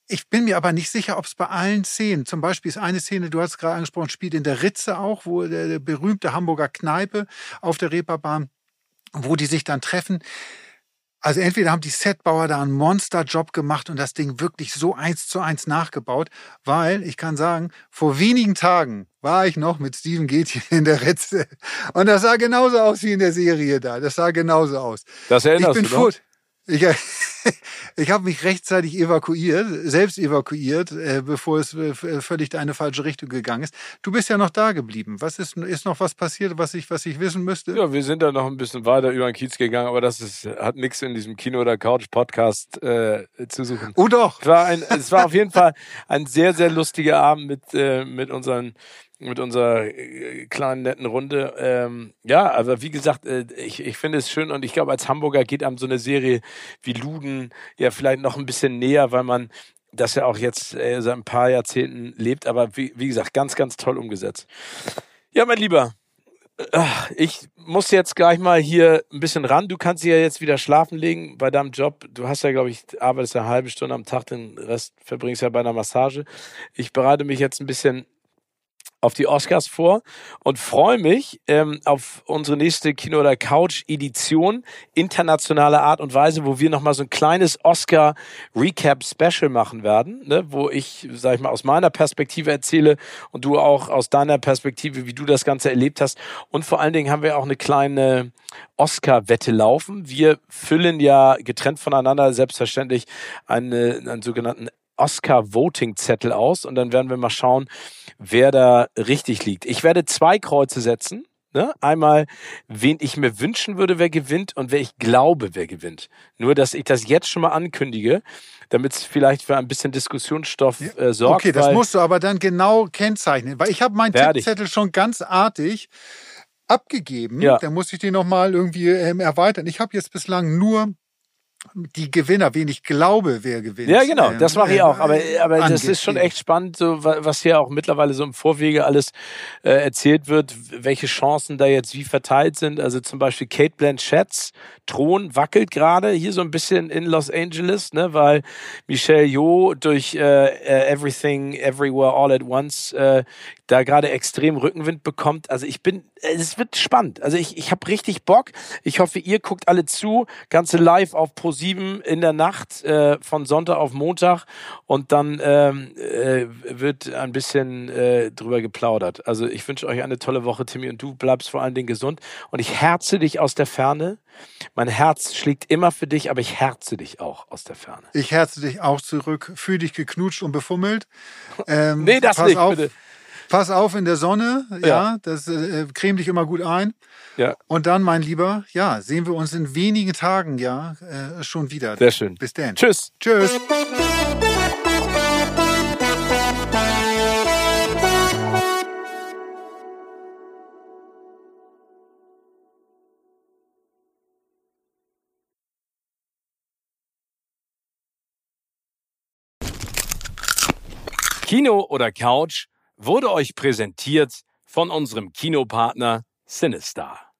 Ich bin mir aber nicht sicher, ob es bei allen Szenen, zum Beispiel ist eine Szene, du hast es gerade angesprochen, spielt in der Ritze auch, wo der, der berühmte Hamburger Kneipe auf der Reeperbahn, wo die sich dann treffen. Also entweder haben die Setbauer da einen Monsterjob gemacht und das Ding wirklich so eins zu eins nachgebaut, weil ich kann sagen, vor wenigen Tagen war ich noch mit Steven Gätchen in der Ritze und das sah genauso aus wie in der Serie da. Das sah genauso aus. Das Ich erinnerst bin du noch? Ich, ich habe mich rechtzeitig evakuiert, selbst evakuiert, äh, bevor es äh, völlig in eine falsche Richtung gegangen ist. Du bist ja noch da geblieben. Was ist, ist noch was passiert, was ich, was ich wissen müsste? Ja, wir sind da noch ein bisschen weiter über den Kiez gegangen, aber das ist, hat nichts in diesem Kino- oder Couch-Podcast äh, zu suchen. Oh doch. Es war, ein, es war auf jeden Fall ein sehr, sehr lustiger Abend mit, äh, mit unseren mit unserer äh, kleinen netten Runde. Ähm, ja, aber wie gesagt, äh, ich, ich finde es schön und ich glaube, als Hamburger geht einem so eine Serie wie Luden ja vielleicht noch ein bisschen näher, weil man das ja auch jetzt äh, seit ein paar Jahrzehnten lebt. Aber wie, wie gesagt, ganz, ganz toll umgesetzt. Ja, mein Lieber, Ach, ich muss jetzt gleich mal hier ein bisschen ran. Du kannst dich ja jetzt wieder schlafen legen bei deinem Job. Du hast ja, glaube ich, arbeitest eine halbe Stunde am Tag, den Rest verbringst ja bei einer Massage. Ich bereite mich jetzt ein bisschen auf die Oscars vor und freue mich ähm, auf unsere nächste Kino oder Couch Edition internationale Art und Weise, wo wir noch mal so ein kleines Oscar Recap Special machen werden, ne, wo ich, sag ich mal, aus meiner Perspektive erzähle und du auch aus deiner Perspektive, wie du das Ganze erlebt hast. Und vor allen Dingen haben wir auch eine kleine Oscar-Wette laufen. Wir füllen ja getrennt voneinander selbstverständlich eine, einen sogenannten Oscar-Voting-Zettel aus und dann werden wir mal schauen, wer da richtig liegt. Ich werde zwei Kreuze setzen. Ne? Einmal, wen ich mir wünschen würde, wer gewinnt und wer ich glaube, wer gewinnt. Nur, dass ich das jetzt schon mal ankündige, damit es vielleicht für ein bisschen Diskussionsstoff äh, sorgt. Okay, das musst du aber dann genau kennzeichnen, weil ich habe meinen. Tippzettel schon ganz artig abgegeben. Ja. Da muss ich den nochmal irgendwie ähm, erweitern. Ich habe jetzt bislang nur die Gewinner, wen ich glaube, wer gewinnt. Ja, genau, das mache ich ähm, auch. Aber, aber das ist schon echt spannend, so, wa- was hier auch mittlerweile so im Vorwege alles äh, erzählt wird, welche Chancen da jetzt wie verteilt sind. Also zum Beispiel Kate Blanchetts Thron wackelt gerade hier so ein bisschen in Los Angeles, ne, weil Michelle Yeoh durch äh, äh, Everything, Everywhere, All at Once äh, da gerade extrem Rückenwind bekommt. Also ich bin, es wird spannend. Also ich, ich habe richtig Bock. Ich hoffe, ihr guckt alle zu. Ganze live auf Pro7 in der Nacht äh, von Sonntag auf Montag und dann ähm, äh, wird ein bisschen äh, drüber geplaudert. Also ich wünsche euch eine tolle Woche, Timmy, und du bleibst vor allen Dingen gesund. Und ich herze dich aus der Ferne. Mein Herz schlägt immer für dich, aber ich herze dich auch aus der Ferne. Ich herze dich auch zurück, fühl dich geknutscht und befummelt. Ähm, Nee, das nicht, auf, bitte. Pass auf in der Sonne, ja, Ja. das äh, creme dich immer gut ein. Ja, Und dann, mein Lieber, ja, sehen wir uns in wenigen Tagen, ja, äh, schon wieder. sehr schön. Bis dann. Tschüss. Tschüss. Kino oder Couch wurde euch präsentiert von unserem Kinopartner Sinistar.